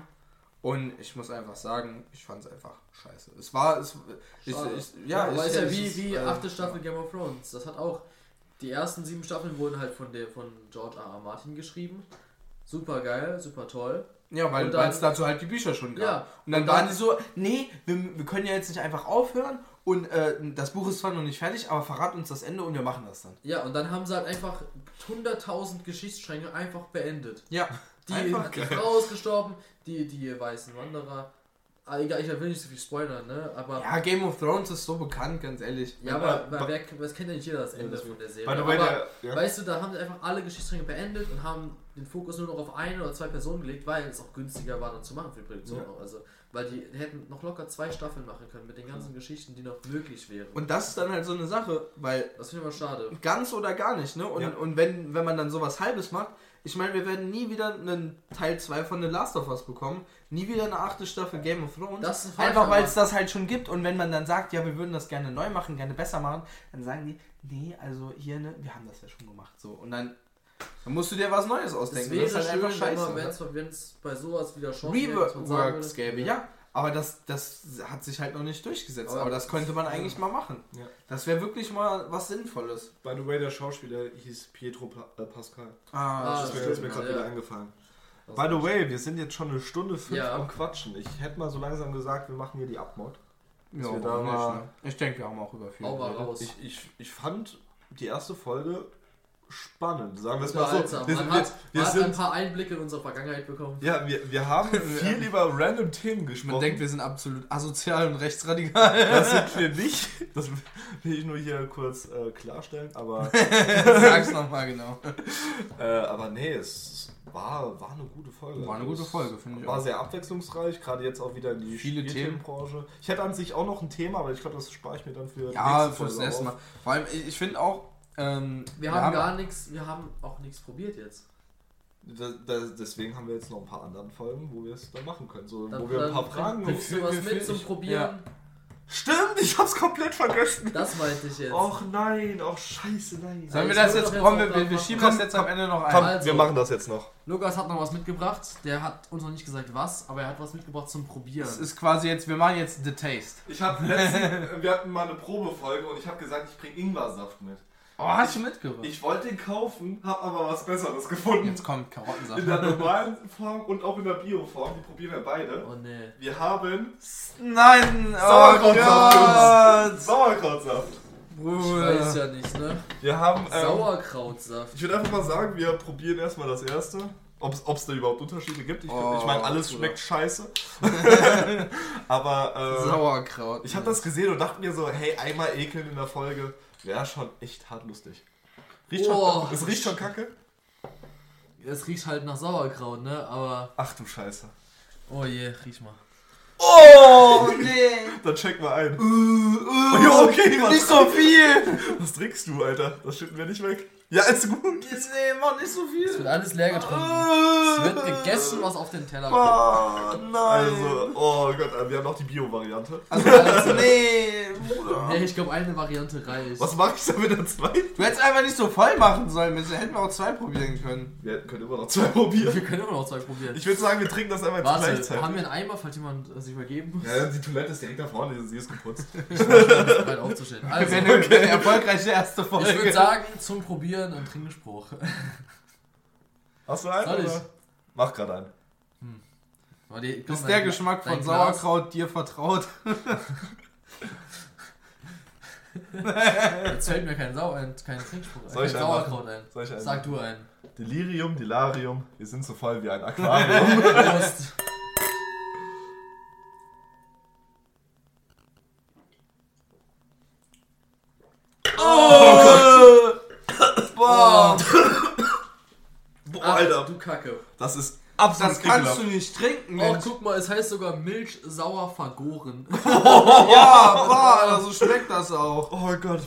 und ich muss einfach sagen, ich fand es einfach scheiße. Es war, es, ich, ich, Ja, ja, aber ist ja wie, wie äh, achte Staffel Game of Thrones. Das hat auch. Die ersten sieben Staffeln wurden halt von der von George R. R. Martin geschrieben. Super geil, super toll. Ja, weil dann- es dazu halt die Bücher schon gab. Ja, Und dann und waren dann- die so, nee, wir, wir können ja jetzt nicht einfach aufhören und äh, das Buch ist zwar noch nicht fertig, aber verrat uns das Ende und wir machen das dann. Ja, und dann haben sie halt einfach 100.000 Geschichtsstränge einfach beendet. Ja, Die, die Frau ist gestorben, die, die weißen Wanderer. Ah, egal, ich will nicht so viel spoilern, ne? Aber. ja, Game of Thrones ist so bekannt, ganz ehrlich. Ja, aber- aber, wer, das kennt ja nicht jeder das Ende von der Serie. Aber, der, ja. Weißt du, da haben sie einfach alle Geschichtsstränge beendet und haben den Fokus nur noch auf eine oder zwei Personen gelegt, weil es auch günstiger war, dann zu machen für die Produktion. Ja. Also, weil die hätten noch locker zwei Staffeln machen können mit den ganzen Geschichten, die noch möglich wären. Und das ist dann halt so eine Sache, weil das finde ich immer schade. ganz oder gar nicht, ne? Und, Ja. und wenn, wenn man dann sowas halbes macht, ich meine, wir werden nie wieder einen Teil 2 von The Last of Us bekommen, nie wieder eine achte Staffel Game of Thrones. Das ist Einfach weil es das halt schon gibt und wenn man dann sagt, ja, wir würden das gerne neu machen, gerne besser machen, dann sagen die, nee, also hier, ne, wir haben das ja schon gemacht. So. Und dann, dann musst du dir was Neues Es ausdenken. wäre das ist halt schön, einfach scheiße. wenn es bei sowas wieder Chancen Reworks würde- gäbe, ja. Aber das, das hat sich halt noch nicht durchgesetzt. Aber- Aber, das könnte man eigentlich mal machen. Ja. Das wäre wirklich mal was Sinnvolles. By the way, der Schauspieler hieß Pietro Pa- äh, Pascal. Ah, Das ist mir, stimmt, ist mir gerade ja. wieder eingefallen. Das By the way, wir sind jetzt schon eine Stunde fünf Ja. am Quatschen. Ich hätte mal so langsam gesagt, wir machen hier die Abmod. Ja, wir da nicht, mal- ne? Ich denke, wir haben auch über viel. Ich, ich, ich fand die erste Folge spannend, sagen wir es mal so. Wir, Man wir, hat, wir man hat ein paar Einblicke in unsere Vergangenheit bekommen. ja, wir, wir haben viel über random Themen gesprochen. Man denkt, wir sind absolut asozial und rechtsradikal. das sind wir nicht. Das will ich nur hier kurz äh, klarstellen. Aber, Sag's nochmal genau. äh, aber nee, es war, war eine gute Folge. War eine gute Folge, finde ich War auch. sehr abwechslungsreich, gerade jetzt auch wieder in die Viele Spielthemenbranche. Ich hätte an sich auch noch ein Thema, aber ich glaube, das spare ich mir dann für Ja, nächste fürs Folge nächste auf. Mal. Vor allem, ich finde auch, ähm, Wir, haben gar nichts, wir haben auch nichts probiert jetzt. Da, da, deswegen haben wir jetzt noch ein paar andere Folgen, wo wir es dann machen können. So, Dann, wo wir ein paar Fragen bringst du was mit zum Probieren. Stimmt, ich hab's komplett vergessen. Das meinte ich jetzt. Och nein, och scheiße, nein. Sollen wir Das das jetzt, komm, wir, wir, schieben Komm, das jetzt am Ende noch ein. Komm, Also. wir machen das jetzt noch. Lukas hat noch was mitgebracht. Der hat uns noch nicht gesagt was, aber er hat was mitgebracht zum Probieren. Das ist quasi jetzt, wir machen jetzt The Taste. Ich hab letztens, wir hatten mal eine Probefolge und ich habe gesagt, ich bring Ingwersaft mit. Oh, hast du mitgebracht? Ich wollte den kaufen, hab aber was Besseres gefunden. Jetzt kommt Karottensaft. In der normalen Form und auch in der Bio-Form. Die probieren wir beide. oh nee. Wir haben Nein! Oh Sauerkrautsaft. Gott! Sauerkrautsaft. Ich weiß ja nicht, ne? Wir haben. Ähm, Sauerkrautsaft. ich würde einfach mal sagen, wir probieren erstmal das erste. Ob es da überhaupt Unterschiede gibt. Ich, Oh, ich meine, alles Bruder. schmeckt scheiße. aber äh, Sauerkraut. ich habe das gesehen und dachte mir so, hey, einmal ekeln in der Folge wäre schon echt hart lustig. Riecht Oh. schon, es riecht schon kacke? Es riecht halt nach Sauerkraut, ne? Aber. Ach du Scheiße. Oh je, riech mal. Oh, nee! Dann check mal ein. Uh, Ja, okay, was, Nicht so viel! was trinkst du, Alter? Das schütten wir nicht weg. Ja, ist gut. Jetzt, nee, mach nicht so Es viel. wird alles leer getrunken. Es wird gegessen, was auf den Teller kommt. Oh, nein. Also, oh Gott, äh, wir haben noch die Bio-Variante. Also, also nee, Bruder. Nee, ich glaube, eine Variante reicht. Was mache ich da mit der zweiten? Du hättest einfach nicht so voll machen sollen, wir hätten wir auch zwei probieren können. Wir können immer noch zwei probieren. Wir können immer noch zwei probieren. Ich würde sagen, wir trinken das einfach jetzt Warte, gleichzeitig. haben wir einen Eimer, falls jemand sich übergeben muss? Ja, die Toilette ist direkt da vorne, sie ist geputzt. Ich bereit aufzustellen. Also, Wenn eine, eine erfolgreiche erste Folge. ich würde sagen, zum Probieren ein Trinkspruch. Hast du einen? Soll ich? oder? Mach gerade einen. Warte, ich glaub, Ist der Geschmack dein von Glas- Sauerkraut dir vertraut? Jetzt fällt mir kein, Sau ein, kein Trinkspruch ein. Soll ich kein einen Sauerkraut ein. Soll ich einen Sag du einen. Delirium, Delarium, wir sind so voll wie ein Aquarium. Prost. Boah! Boah, Ach, Alter, du Kacke. das ist absolut Das kannst ekelhaft. du nicht trinken, Oh, Mensch. guck mal, es heißt sogar Milch sauer vergoren. Ja, boah, Alter, so schmeckt das auch. Oh Gott.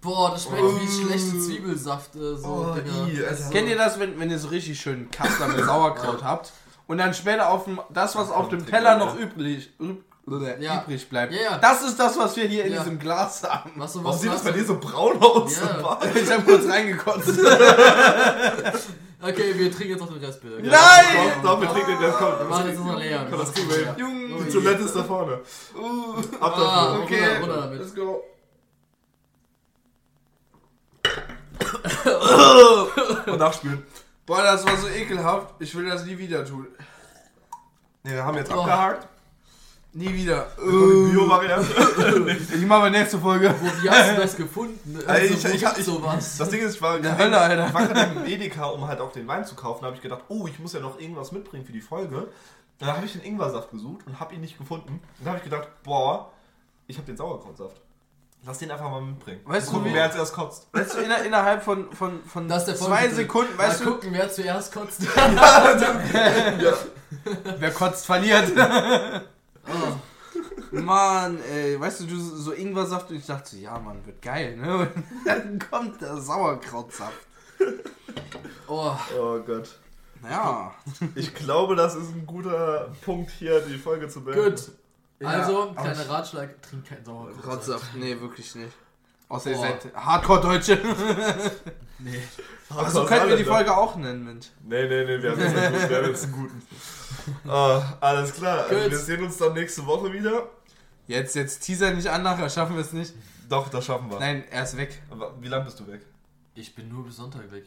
Boah, das schmeckt wie schlechte Zwiebelsaft. Äh, so, Oh, ii, Alter. Kennt ihr das, wenn, wenn ihr so richtig schön Kassler mit Sauerkraut habt und dann später auf dem, das, was auf dem Teller noch übrig, üb, Ja. übrig bleibt. Ja, ja. Das ist das, was wir hier in Ja. diesem Glas haben. Was so Warum was sieht das bei dir so braun aus? Ja. Ich habe kurz reingekotzt. Okay, wir trinken jetzt noch den Rest, bitte. Nein! Doch, wir trinken den Rest. Wir Komm, machen jetzt noch leer. Komm, das kriegen wir hin. Junge. Die Toilette ist da vorne. Ab Ah, dafür. Okay, runter, runter damit. let's go. Und nachspülen. Boah, das war so ekelhaft. Ich will das nie wieder tun. Nee, wir haben jetzt Oh. abgehakt. Nie wieder. Die Bio-Variante. Ich mache mal nächste Folge. Wo, wie hast du das gefunden? Also, ich- ich- ich- sowas. Das Ding ist, ich war, In der Hölle, Alter. ich war gerade im Edeka, um halt auch den Wein zu kaufen. Da habe ich gedacht, oh, ich muss ja noch irgendwas mitbringen für die Folge. Dann habe ich den Ingwersaft gesucht und habe ihn nicht gefunden. Und dann habe ich gedacht, boah, ich habe den Sauerkrautsaft. Lass den einfach mal mitbringen. Weißt du, gucken, wie- wer als erst kotzt. Weißt du, inner, innerhalb von, von, von Das ist der zwei. Sekunden, weißt Mal du, gucken, wer zuerst kotzt. wer kotzt, verliert. Oh. Mann, ey, weißt du, du so Ingwersaft und ich dachte so, ja, Mann, wird geil, ne? Und dann kommt der Sauerkrautsaft. Oh. Oh Gott. Naja. Ich glaube, das ist ein guter Punkt hier, die Folge zu beenden. Gut. Also, aber kleiner Ratschlag, trink keinen Sauerkraut. Krautsaft, nee, wirklich nicht. Außer ihr Oh. seid Hardcore-Deutsche. Nee. Achso, könnten wir die Folge auch nennen, Mensch. Nee, nee, nee, wir haben jetzt einen guten. Wir haben jetzt einen guten. Ah, alles klar. Also wir sehen uns dann nächste Woche wieder. Jetzt, jetzt teaser nicht an, nachher schaffen wir es nicht. Doch, das schaffen wir. Nein, er ist weg. Aber wie lange bist du weg? Ich bin nur bis Sonntag weg.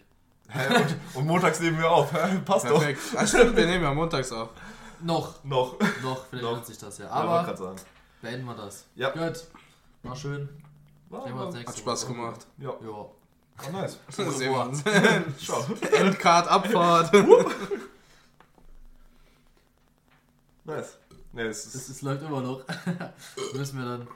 Hä? Und, und montags nehmen wir auf. Passt Perfekt. Ah, stimmt, wir nehmen ja montags auf. Noch, doch. Noch. noch, vielleicht Noch. ändert sich das ja. Ja, wollte Aber grad sagen. beenden wir das. Ja. Gut. War schön. War, war, Hat Spaß Woche. gemacht. ja, Ja. war nice. Sehen wir uns. Ciao. Nice. Nee, es ist Es, es läuft immer noch. Müssen wir dann